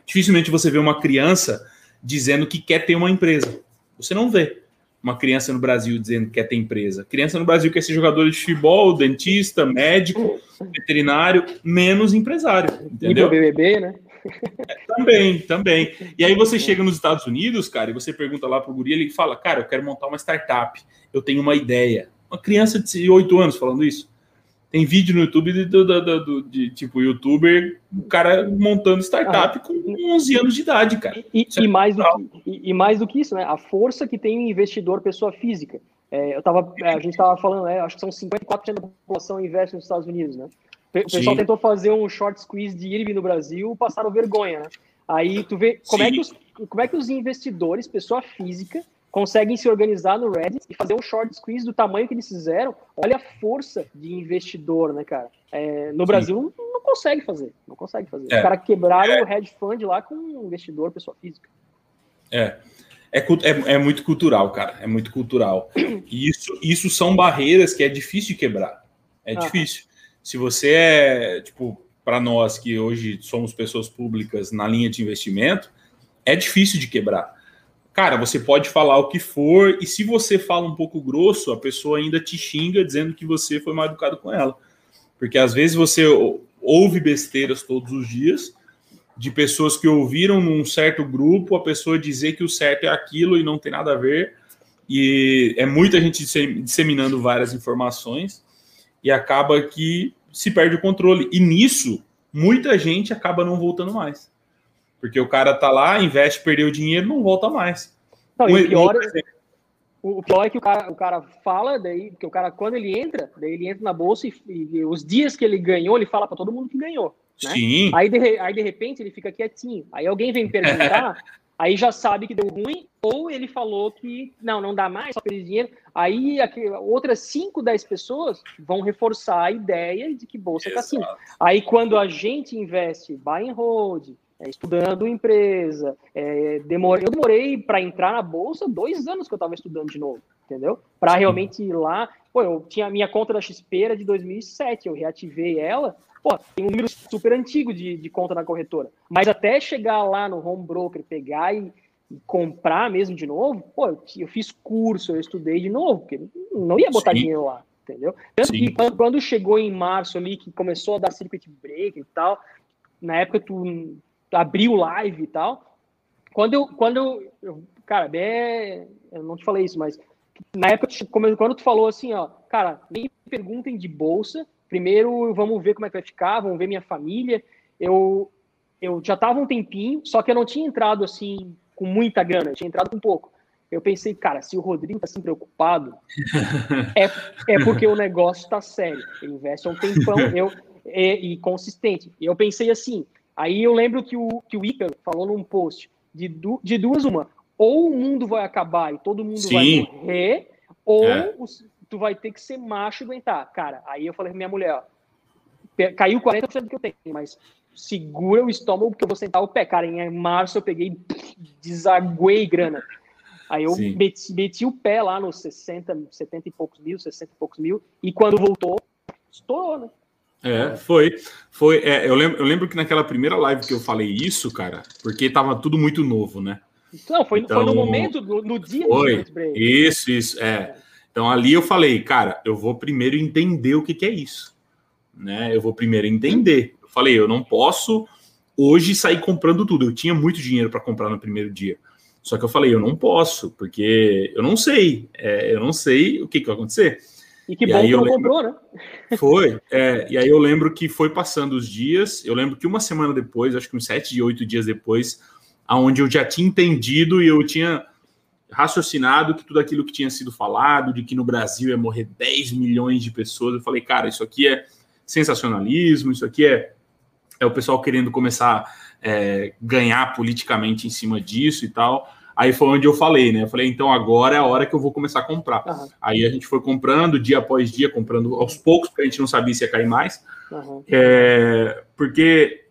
S1: Dificilmente você vê uma criança dizendo que quer ter uma empresa. Você não vê uma criança no Brasil dizendo que quer ter empresa. Criança no Brasil quer ser jogador de futebol, dentista, médico, veterinário, menos empresário. Entendeu?
S2: E BBB, né?
S1: É, também, também. E aí você chega nos Estados Unidos, cara, e você pergunta lá pro guri, ele fala, cara, eu quero montar uma startup, eu tenho uma ideia. Uma criança de 8 anos falando isso. Tem vídeo no YouTube de, de, de, de tipo, youtuber, o cara montando startup ah, com 11 anos de idade, cara.
S2: E, e, é mais do que, e, e, mais do que isso, né? A força que tem um investidor, pessoa física. É, eu tava, é, a gente estava falando, né, acho que são 54% da população investe nos Estados Unidos, né? O pessoal Sim. tentou fazer um short squeeze de IRB no Brasil, passaram vergonha, né? Aí tu vê como é, que os, como é que os investidores, pessoa física, conseguem se organizar no Reddit e fazer um short squeeze do tamanho que eles fizeram. Olha a força de investidor, né, cara? É, no Brasil não, não, consegue fazer, não consegue fazer. É. Os caras quebraram é. o hedge fund lá com um investidor, pessoa física.
S1: É. É, é, é, muito cultural, cara. É muito cultural. E isso, isso são barreiras que é difícil de quebrar. É ah. difícil. Se você é, tipo, para nós que hoje somos pessoas públicas na linha de investimento, é difícil de quebrar cara, você pode falar o que for, e se você fala um pouco grosso, a pessoa ainda te xinga dizendo que você foi mal educado com ela. Porque às vezes você ouve besteiras todos os dias de pessoas que ouviram num certo grupo a pessoa dizer que o certo é aquilo e não tem nada a ver. E é muita gente disseminando várias informações e acaba que se perde o controle. E nisso, muita gente acaba não voltando mais. Porque o cara tá lá, investe, perdeu dinheiro, não volta mais.
S2: Não, um, o, pior, é, o pior é que o cara, o cara fala, daí, que o cara, quando ele entra, daí ele entra na bolsa e, e os dias que ele ganhou, ele fala para todo mundo que ganhou. Né? Sim. Aí de, aí, de repente, ele fica quietinho. Aí alguém vem perguntar, aí já sabe que deu ruim, ou ele falou que não, não dá mais, só perdi dinheiro. Aí aqui, outras 5, 10 pessoas vão reforçar a ideia de que bolsa está assim. Aí quando a gente investe buy and hold, é, estudando empresa. É, demorei, eu demorei para entrar na bolsa dois anos que eu estava estudando de novo, entendeu? Para realmente ir lá. Pô, eu tinha a minha conta da XP era de 2007, eu reativei ela. Pô, tem um número super antigo de, de conta na corretora. Mas até chegar lá no home broker, pegar e, e comprar mesmo de novo, pô, eu, eu, fiz curso, eu estudei de novo, porque não ia botar Sim. dinheiro lá, entendeu? Tanto Sim. que quando, quando, chegou em março ali, que começou a dar circuit break e tal, na época tu abriu live e tal, quando eu, quando eu, eu cara, bem, eu não te falei isso, mas na época, quando tu falou assim, ó, cara, nem perguntem de bolsa, primeiro vamos ver como é que vai ficar, vamos ver minha família, eu, eu já tava um tempinho, só que eu não tinha entrado assim com muita grana, eu tinha entrado com pouco. Eu pensei, cara, se o Rodrigo tá assim preocupado, é, é porque o negócio tá sério. Ele investe há um tempão eu, e, e consistente. E eu pensei assim, aí eu lembro que o, que o Iker falou num post, de, du, de duas uma, ou o mundo vai acabar e todo mundo Sim. vai morrer, ou é. os, tu vai ter que ser macho e aguentar. Cara, aí eu falei pra minha mulher, ó, caiu 40% do que eu tenho, mas segura o estômago porque eu vou sentar o pé. Cara, em março eu peguei, desaguei grana. Aí eu meti, meti, o pé lá nos 60, 70 e poucos mil, 60 e poucos mil, e quando voltou, estourou, né?
S1: É, foi. Foi. É, eu, lembro, eu lembro que naquela primeira live que eu falei isso, cara, porque tava tudo muito novo, né?
S2: Não, foi, então, foi no então, momento, no, no dia
S1: foi, do. Isso, isso, é. Então ali eu falei, cara, eu vou primeiro entender o que, que é isso. Né? Eu vou primeiro entender. Eu falei, eu não posso hoje sair comprando tudo. Eu tinha muito dinheiro para comprar no primeiro dia. Só que eu falei, eu não posso, porque eu não sei. É, eu não sei o que, que vai acontecer.
S2: E que e bom que não lembro... comprou, né?
S1: Foi. É, e aí eu lembro que foi passando os dias. Eu lembro que uma semana depois, acho que uns sete, oito dias depois, aonde eu já tinha entendido e eu tinha raciocinado que tudo aquilo que tinha sido falado, de que no Brasil ia morrer 10 milhões de pessoas, eu falei, cara, isso aqui é sensacionalismo, isso aqui é, é o pessoal querendo começar a é, ganhar politicamente em cima disso e tal. Aí foi onde eu falei, né? Eu falei, então agora é a hora que eu vou começar a comprar. Uhum. Aí a gente foi comprando dia após dia, comprando aos poucos, porque a gente não sabia se ia cair mais. Uhum. É, porque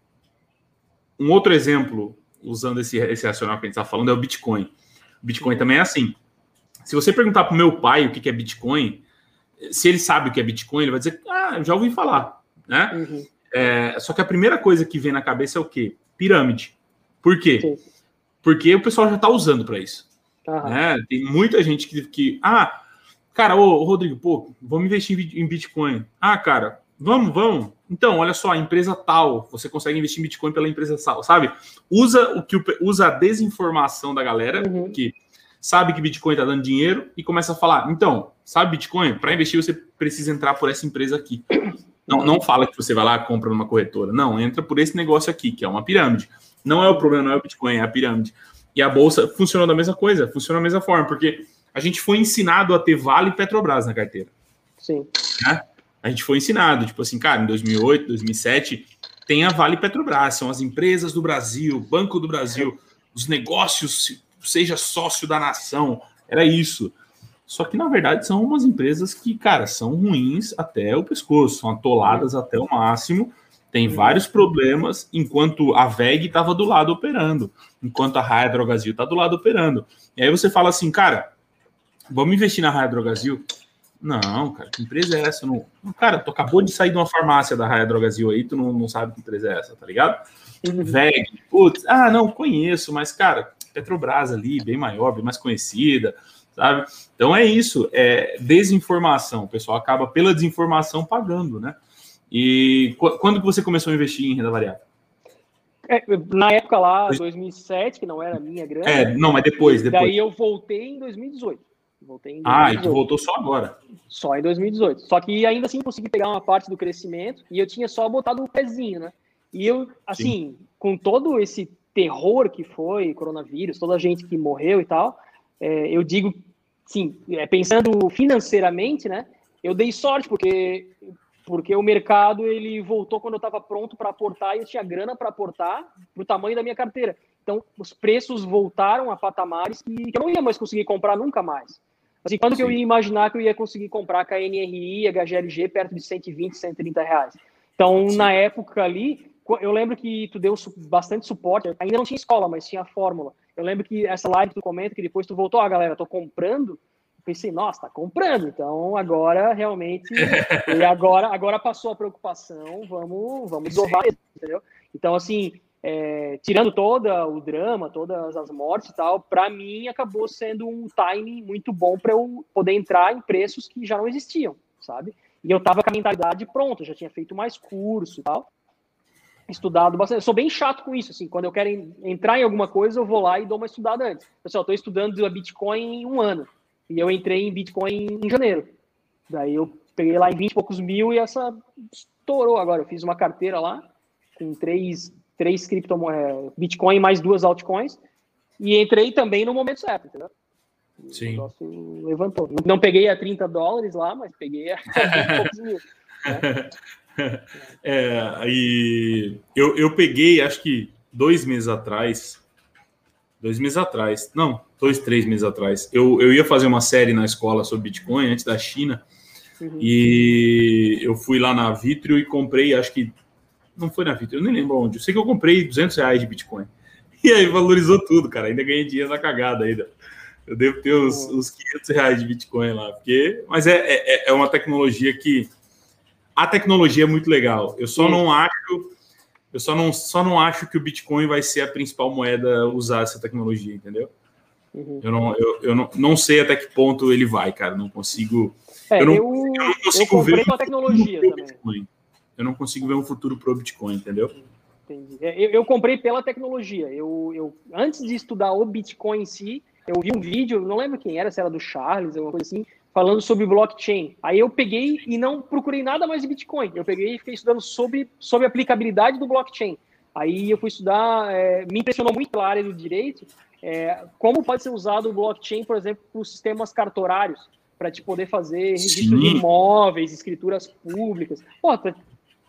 S1: um outro exemplo, usando esse, esse racional que a gente está falando, é o Bitcoin. Bitcoin também é assim. Se você perguntar para o meu pai o que é Bitcoin, se ele sabe o que é Bitcoin, ele vai dizer, ah, já ouvi falar, né? Uhum. É, só que a primeira coisa que vem na cabeça é o quê? Pirâmide. Por quê? Sim porque o pessoal já está usando para isso. Uhum. Né? Tem muita gente que, que ah, cara, ô, Rodrigo, pô, vamos investir em Bitcoin. Ah, cara, vamos, vamos. Então, olha só, a empresa tal, você consegue investir em Bitcoin pela empresa tal, sabe? Usa o que usa a desinformação da galera uhum. que sabe que Bitcoin está dando dinheiro e começa a falar, então, sabe Bitcoin? Para investir você precisa entrar por essa empresa aqui. Não, não fala que você vai lá compra numa corretora. Não, entra por esse negócio aqui, que é uma pirâmide. Não é o problema, não é o Bitcoin, é a pirâmide. E a bolsa funcionou da mesma coisa, funciona da mesma forma, porque a gente foi ensinado a ter Vale e Petrobras na carteira.
S2: Sim.
S1: Né? A gente foi ensinado, tipo assim, cara, em 2008, 2007, tem a Vale Petrobras, são as empresas do Brasil, Banco do Brasil, os negócios, seja sócio da nação, era isso. Só que, na verdade, são umas empresas que, cara, são ruins até o pescoço, são atoladas até o máximo, tem vários problemas, enquanto a VEG estava do lado operando, enquanto a Raia Drogazil está do lado operando. E aí você fala assim, cara, vamos investir na Raia Drogazil? Não, cara, que empresa é essa? Não... Cara, tu acabou de sair de uma farmácia da Raia Drogazil aí, tu não, não sabe que empresa é essa, tá ligado? Uhum. VEG, putz, ah, não, conheço, mas, cara, Petrobras ali, bem maior, bem mais conhecida, sabe? Então é isso, é desinformação. O pessoal acaba pela desinformação pagando, né? E quando que você começou a investir em renda variável?
S2: É, na época lá, 2007, que não era minha grana.
S1: É, não, mas depois, depois.
S2: Daí eu voltei em 2018.
S1: Voltei em 2018. Ah, e tu voltou só agora?
S2: Só em 2018. Só que ainda assim consegui pegar uma parte do crescimento e eu tinha só botado o um pezinho, né? E eu, assim, Sim. com todo esse terror que foi, coronavírus, toda a gente que morreu e tal, é, eu digo, sim, é, pensando financeiramente, né? Eu dei sorte, porque porque o mercado ele voltou quando eu estava pronto para aportar e eu tinha grana para aportar para o tamanho da minha carteira. Então, os preços voltaram a patamares que, eu não ia mais conseguir comprar nunca mais. Assim, quando que eu ia imaginar que eu ia conseguir comprar KNRI e a HGLG perto de 120, 130 reais? Então, Sim. na época ali, eu lembro que tu deu bastante suporte, ainda não tinha escola, mas tinha a fórmula. Eu lembro que essa live que tu comenta, que depois tu voltou, ah, galera, tô comprando, pensei, nossa, tá comprando, então agora realmente, e agora, agora passou a preocupação, vamos, vamos desovar, entendeu? Então, assim, é, tirando todo o drama, todas as mortes e tal, para mim acabou sendo um timing muito bom para eu poder entrar em preços que já não existiam, sabe? E eu tava com a mentalidade pronta, já tinha feito mais curso e tal, estudado bastante. Eu sou bem chato com isso, assim, quando eu quero entrar em alguma coisa, eu vou lá e dou uma estudada antes. Pessoal, estou estudando a Bitcoin em um ano, e eu entrei em Bitcoin em janeiro. Daí eu peguei lá em 20 e poucos mil e essa estourou agora. Eu fiz uma carteira lá com três três criptomoedas, Bitcoin mais duas altcoins, e entrei também no momento certo, entendeu?
S1: Sim. O
S2: negócio levantou. Não peguei a 30 dólares lá, mas peguei a poucos mil. Né?
S1: É, e eu, eu peguei, acho que dois meses atrás, dois meses atrás, não, dois, três meses atrás, eu, eu ia fazer uma série na escola sobre Bitcoin antes da China, uhum. e eu fui lá na Vitrio e comprei, acho que não foi na Vitro, eu nem lembro onde. Eu sei que eu comprei 200 reais de Bitcoin. E aí valorizou tudo, cara. Ainda ganhei dinheiro na cagada ainda. Eu devo ter os, os 500 reais de Bitcoin lá. Porque... Mas é, é, é uma tecnologia que... A tecnologia é muito legal. Eu só Sim. não acho... Eu só não, só não acho que o Bitcoin vai ser a principal moeda a usar essa tecnologia, entendeu? Uhum. Eu, não, eu, eu não, não sei até que ponto ele vai, cara. Não consigo...
S2: É, eu, não, eu, eu não consigo ver... a tecnologia.
S1: Bitcoin eu não consigo ver um futuro para o Bitcoin, entendeu?
S2: Entendi. É, eu, eu, comprei pela tecnologia. Eu, eu, antes de estudar o Bitcoin em si, eu vi um vídeo, não lembro quem era, se era do Charles, alguma coisa assim, falando sobre blockchain. Aí eu peguei e não procurei nada mais de Bitcoin. Eu peguei e fiquei estudando sobre, sobre a aplicabilidade do blockchain. Aí eu fui estudar, é, me impressionou muito a área do direito, é, como pode ser usado o blockchain, por exemplo, para os sistemas cartorários, para te poder fazer registro de imóveis, escrituras públicas. Pô,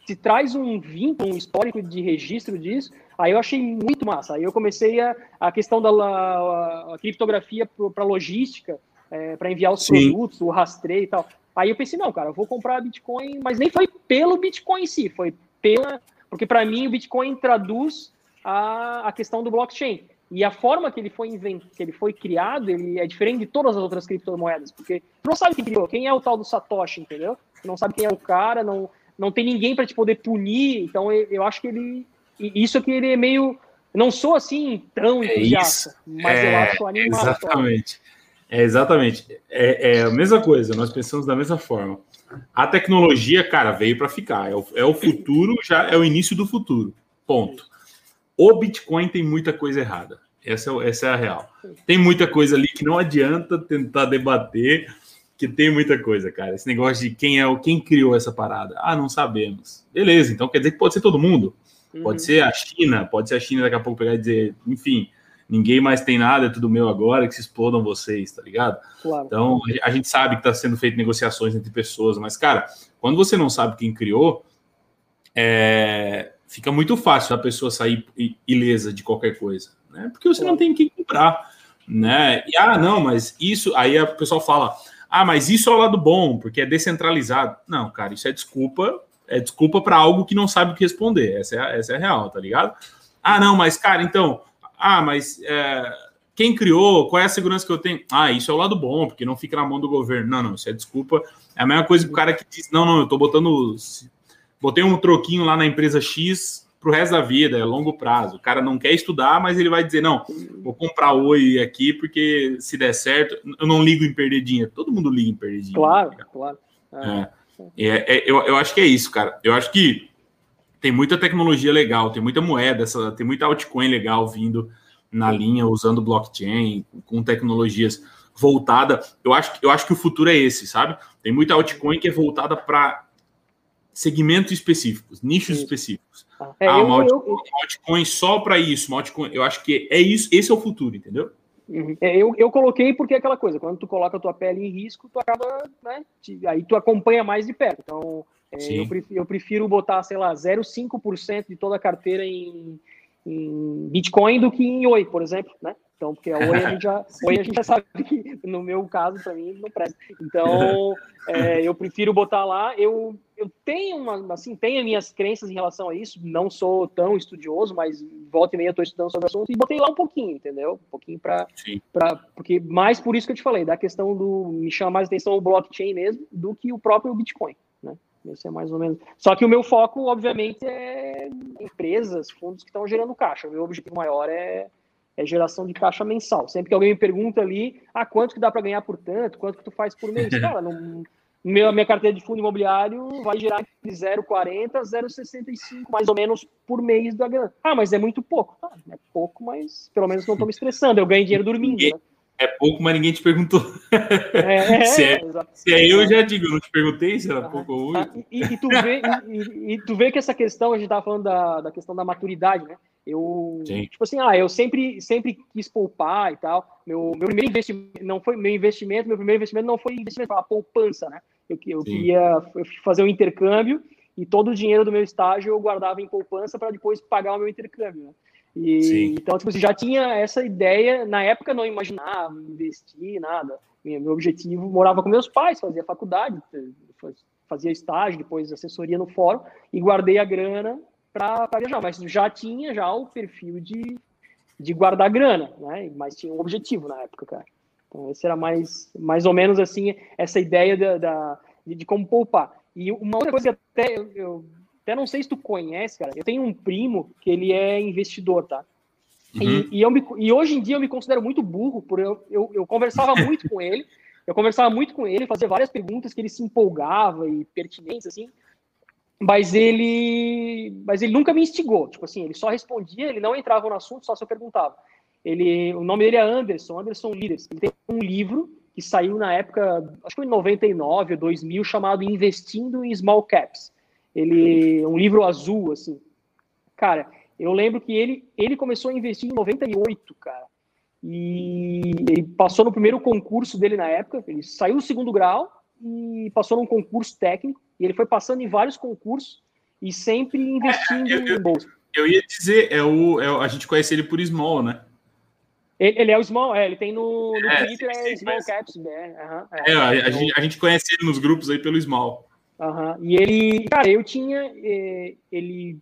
S2: se traz um vínculo, um histórico de registro disso, aí eu achei muito massa. Aí eu comecei a, a questão da a, a criptografia para logística, é, para enviar os Sim. produtos, o rastreio e tal. Aí eu pensei, não, cara, eu vou comprar Bitcoin, mas nem foi pelo Bitcoin em si, foi pela. Porque para mim o Bitcoin traduz a, a questão do blockchain. E a forma que ele foi invent... que ele foi criado, ele é diferente de todas as outras criptomoedas, porque tu não sabe quem criou, quem é o tal do Satoshi, entendeu? Tu não sabe quem é o cara, não, não tem ninguém para te poder punir. Então eu, acho que ele. Isso que ele é meio. Não sou assim tão é entusiasta, mas é, eu acho animado.
S1: Exatamente. É, exatamente. É, é, a mesma coisa, nós pensamos da mesma forma. A tecnologia, cara, veio para ficar. É o, é o futuro, já é o início do futuro. Ponto. O Bitcoin tem muita coisa errada. Essa, é essa é a real. Tem muita coisa ali que não adianta tentar debater que tem muita coisa, cara. Esse negócio de quem é o quem criou essa parada. Ah, não sabemos. Beleza, então quer dizer que pode ser todo mundo. Uhum. Pode ser a China, pode ser a China daqui a pouco pegar e dizer, enfim, ninguém mais tem nada, é tudo meu agora, que se explodam vocês, tá ligado? Claro. Então, a gente sabe que está sendo feito negociações entre pessoas, mas, cara, quando você não sabe quem criou, é... fica muito fácil a pessoa sair ilesa de qualquer coisa, né? Porque você não tem quem comprar, né? E, ah, não, mas isso... Aí o pessoal fala ah, mas isso é o lado bom, porque é descentralizado. Não, cara, isso é desculpa. É desculpa para algo que não sabe o que responder. Essa é, essa é a real, tá ligado? Ah, não, mas, cara, então. Ah, mas é, quem criou? Qual é a segurança que eu tenho? Ah, isso é o lado bom, porque não fica na mão do governo. Não, não, isso é desculpa. É a mesma coisa que o cara que diz: não, não, eu tô botando. Botei um troquinho lá na empresa X para o resto da vida, é longo prazo. O cara não quer estudar, mas ele vai dizer: não, vou comprar Oi aqui, porque se der certo, eu não ligo em perder dinheiro. Todo mundo liga em perder dinheiro.
S2: Claro, tá claro.
S1: É. É, é, eu, eu acho que é isso, cara. Eu acho que tem muita tecnologia legal, tem muita moeda, essa, tem muita altcoin legal vindo na linha, usando blockchain, com tecnologias voltada. Eu acho, eu acho que o futuro é esse, sabe? Tem muita altcoin que é voltada para segmentos específicos, nichos específicos. Ah, é, ah, eu, uma, altcoin, eu, uma altcoin só para isso, uma altcoin, eu acho que é isso, esse é o futuro, entendeu?
S2: Uhum. É, eu, eu coloquei porque é aquela coisa, quando tu coloca a tua pele em risco, tu acaba, né, te, aí tu acompanha mais de perto. Então, eu, prefiro, eu, prefiro, botar, sei lá, 0,5% de toda a carteira em, em Bitcoin do que em Oi, por exemplo, né? Então, porque a Oi a gente já, Oi a gente já sabe que, no meu caso, para mim, não presta. Então, é, eu prefiro botar lá. Eu, eu tenho uma, assim, tenho minhas crenças em relação a isso. Não sou tão estudioso, mas volta e meia estou estudando sobre o assunto e botei lá um pouquinho, entendeu? Um pouquinho para. Porque mais por isso que eu te falei, da questão do. Me chama mais atenção o blockchain mesmo do que o próprio Bitcoin? Esse é mais ou menos. Só que o meu foco, obviamente, é empresas, fundos que estão gerando caixa. O meu objetivo maior é é geração de caixa mensal. Sempre que alguém me pergunta ali, ah, quanto que dá para ganhar por tanto, quanto que tu faz por mês? Cara, no, meu, minha carteira de fundo imobiliário vai gerar de 0,40 a 0,65 mais ou menos por mês da grana. Ah, mas é muito pouco. Ah, é pouco, mas pelo menos não estou me estressando. Eu ganho dinheiro dormindo. Né?
S1: É pouco, mas ninguém te perguntou. É, se, é, se é eu, já digo, não te perguntei se era ah, pouco ou muito.
S2: E, e, tu vê, e, e, tu vê que essa questão, a gente estava falando da, da questão da maturidade, né? Eu, Sim. tipo assim, ah, eu sempre, sempre quis poupar e tal. Meu, meu primeiro investimento não foi meu investimento, meu primeiro investimento não foi investimento, foi uma poupança, né? Eu, eu queria fazer um intercâmbio e todo o dinheiro do meu estágio eu guardava em poupança para depois pagar o meu intercâmbio. Né? E, Sim. então, tipo, assim, já tinha essa ideia, na época não imaginava investir, nada. Meu objetivo, morava com meus pais, fazia faculdade, fazia estágio, depois assessoria no fórum, e guardei a grana para viajar, mas já tinha já o perfil de, de guardar grana, né? Mas tinha um objetivo na época, cara. Então, esse era mais, mais ou menos assim, essa ideia da, da de, de, como poupar. E uma outra coisa que até eu, eu, até não sei se tu conhece, cara, eu tenho um primo que ele é investidor, tá? Uhum. E, e, eu me, e hoje em dia eu me considero muito burro, por eu, eu, eu conversava muito com ele, eu conversava muito com ele, fazia várias perguntas que ele se empolgava e pertinentes, assim, mas ele mas ele nunca me instigou tipo assim ele só respondia ele não entrava no assunto só se eu perguntava ele o nome dele é Anderson Anderson Leaders ele tem um livro que saiu na época acho que em 99 ou 2000 chamado Investindo em Small Caps ele um livro azul assim cara eu lembro que ele ele começou a investir em 98 cara e ele passou no primeiro concurso dele na época ele saiu do segundo grau e passou num concurso técnico e ele foi passando em vários concursos e sempre investindo é, eu, em bolsa.
S1: Eu ia dizer, é o, é a gente conhece ele por Small, né?
S2: Ele, ele é o Small, é, ele tem no, no é, Twitter, sim, sim, é Small mas... Caps. Né?
S1: Uhum, é, a, a, gente, a gente conhece ele nos grupos aí pelo Small.
S2: Uhum. E ele, cara, eu tinha, eh, ele,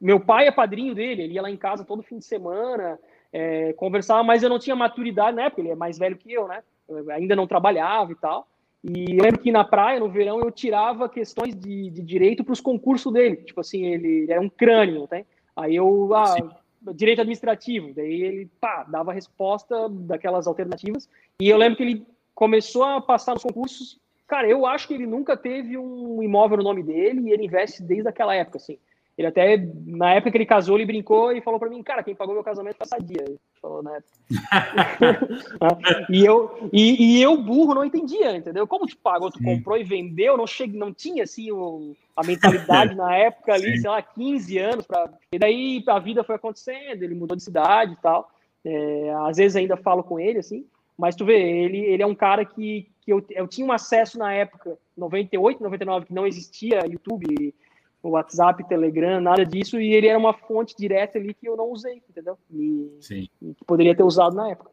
S2: meu pai é padrinho dele, ele ia lá em casa todo fim de semana, é, conversava, mas eu não tinha maturidade na época, ele é mais velho que eu, né? Eu ainda não trabalhava e tal. E eu lembro que na praia, no verão, eu tirava questões de, de direito para os concursos dele. Tipo assim, ele, ele, era um crânio, tem? Aí eu, ah, Sim. direito administrativo. Daí ele, pá, dava a resposta daquelas alternativas. E eu lembro que ele começou a passar nos concursos. Cara, eu acho que ele nunca teve um imóvel no nome dele e ele investe desde aquela época, assim. Ele até, na época que ele casou, ele brincou e falou para mim, cara, quem pagou meu casamento foi a Sadia. Ele falou, né? e, eu, e, e, eu, burro, não entendia, entendeu? Como tu pagou? Tu Sim. comprou e vendeu? Não, cheguei, não tinha, assim, o, a mentalidade na época ali, Sim. sei lá, 15 anos. Pra... E daí a vida foi acontecendo, ele mudou de cidade e tal. É, às vezes ainda falo com ele, assim. Mas tu vê, ele, ele é um cara que, que eu, eu tinha um acesso na época, 98, 99, que não existia YouTube WhatsApp, Telegram, nada disso, e ele era uma fonte direta ali que eu não usei, entendeu? E, Sim. E que poderia ter usado na época.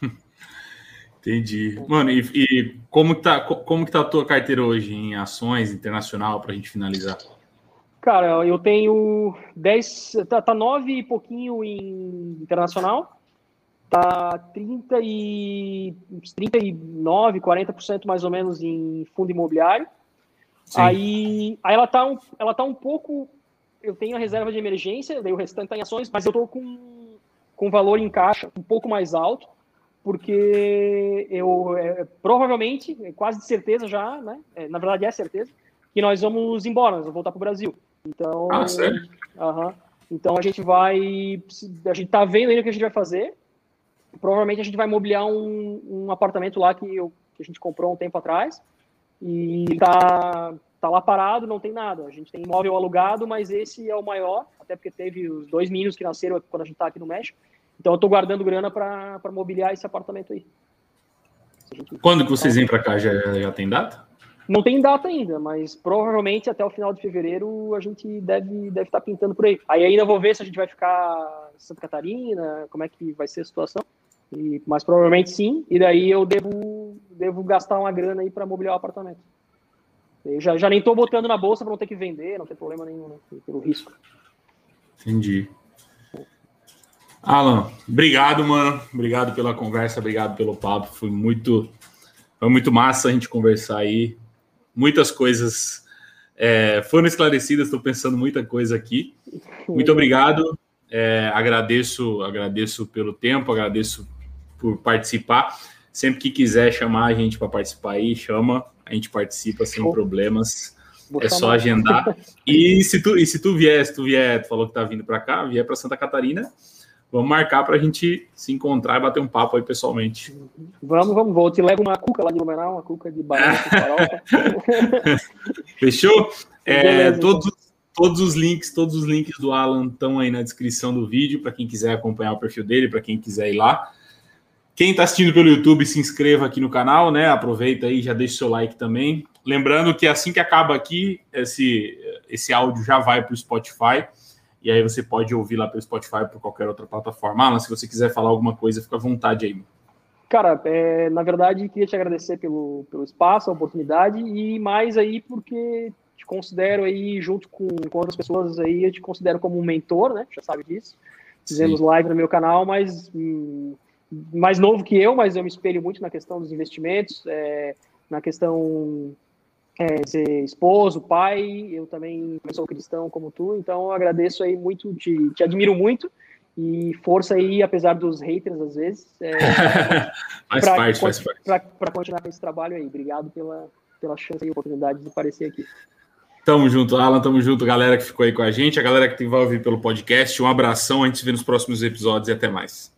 S1: Entendi. Mano, e, e, como, que tá, como que tá a tua carteira hoje em ações internacional para a gente finalizar?
S2: Cara, eu tenho 10, tá, tá 9 e pouquinho em internacional, tá 30 e 39, 40% mais ou menos em fundo imobiliário, Aí, aí ela tá um, ela tá um pouco. Eu tenho a reserva de emergência, daí o restante tá em ações, mas eu tô com, com valor em caixa um pouco mais alto, porque eu é, provavelmente, é quase de certeza já, né? É, na verdade é certeza, que nós vamos embora, nós vamos voltar para o Brasil. Então,
S1: ah, sério?
S2: Uh -huh, então a gente vai. A gente tá vendo ainda o que a gente vai fazer. Provavelmente a gente vai mobiliar um, um apartamento lá que, eu, que a gente comprou um tempo atrás e tá, tá lá parado, não tem nada. A gente tem imóvel alugado, mas esse é o maior, até porque teve os dois meninos que nasceram quando a gente tá aqui no México. Então eu tô guardando grana para mobiliar esse apartamento aí.
S1: Quando que vocês vêm para cá? Já, já tem data?
S2: Não tem data ainda, mas provavelmente até o final de fevereiro a gente deve, deve estar tá pintando por aí. Aí ainda vou ver se a gente vai ficar em Santa Catarina, como é que vai ser a situação. E, mas provavelmente sim, e daí eu devo, devo gastar uma grana aí para mobiliar o apartamento. Eu já, já nem estou botando na bolsa para não ter que vender, não tem problema nenhum, né, pelo risco.
S1: Entendi. Alan, obrigado, mano. Obrigado pela conversa, obrigado pelo papo. Foi muito, foi muito massa a gente conversar aí. Muitas coisas é, foram esclarecidas, estou pensando muita coisa aqui. Muito obrigado. É, agradeço, agradeço pelo tempo, agradeço por participar. Sempre que quiser chamar a gente para participar aí, chama, a gente participa sem problemas. Vou é chamar. só agendar. E se tu, e se tu vier, se tu vier, tu falou que tá vindo para cá, vier para Santa Catarina, vamos marcar para a gente se encontrar e bater um papo aí pessoalmente.
S2: Vamos, vamos, vou. te levo uma cuca lá de Blumenau, uma cuca de banana
S1: Fechou? É, todos, todos os links, todos os links do Alan estão aí na descrição do vídeo para quem quiser acompanhar o perfil dele, para quem quiser ir lá. Quem está assistindo pelo YouTube, se inscreva aqui no canal, né? Aproveita aí, já deixa o seu like também. Lembrando que assim que acaba aqui, esse, esse áudio já vai para o Spotify. E aí você pode ouvir lá pelo Spotify ou por qualquer outra plataforma. Alan, se você quiser falar alguma coisa, fica à vontade aí.
S2: Cara, é, na verdade, queria te agradecer pelo, pelo espaço, a oportunidade e mais aí porque te considero aí, junto com, com outras pessoas aí, eu te considero como um mentor, né? Já sabe disso. Fizemos Sim. live no meu canal, mas hum, mais novo que eu, mas eu me espelho muito na questão dos investimentos, é, na questão é, de ser esposo, pai. Eu também sou cristão como tu, então agradeço aí muito, te, te admiro muito e força aí, apesar dos haters às vezes. É,
S1: faz pra, parte, faz parte.
S2: Para continuar com esse trabalho aí. Obrigado pela, pela chance e oportunidade de aparecer aqui.
S1: Tamo junto, Alan, tamo junto, galera que ficou aí com a gente, a galera que vai ouvir pelo podcast. Um abração, a gente se vê nos próximos episódios e até mais.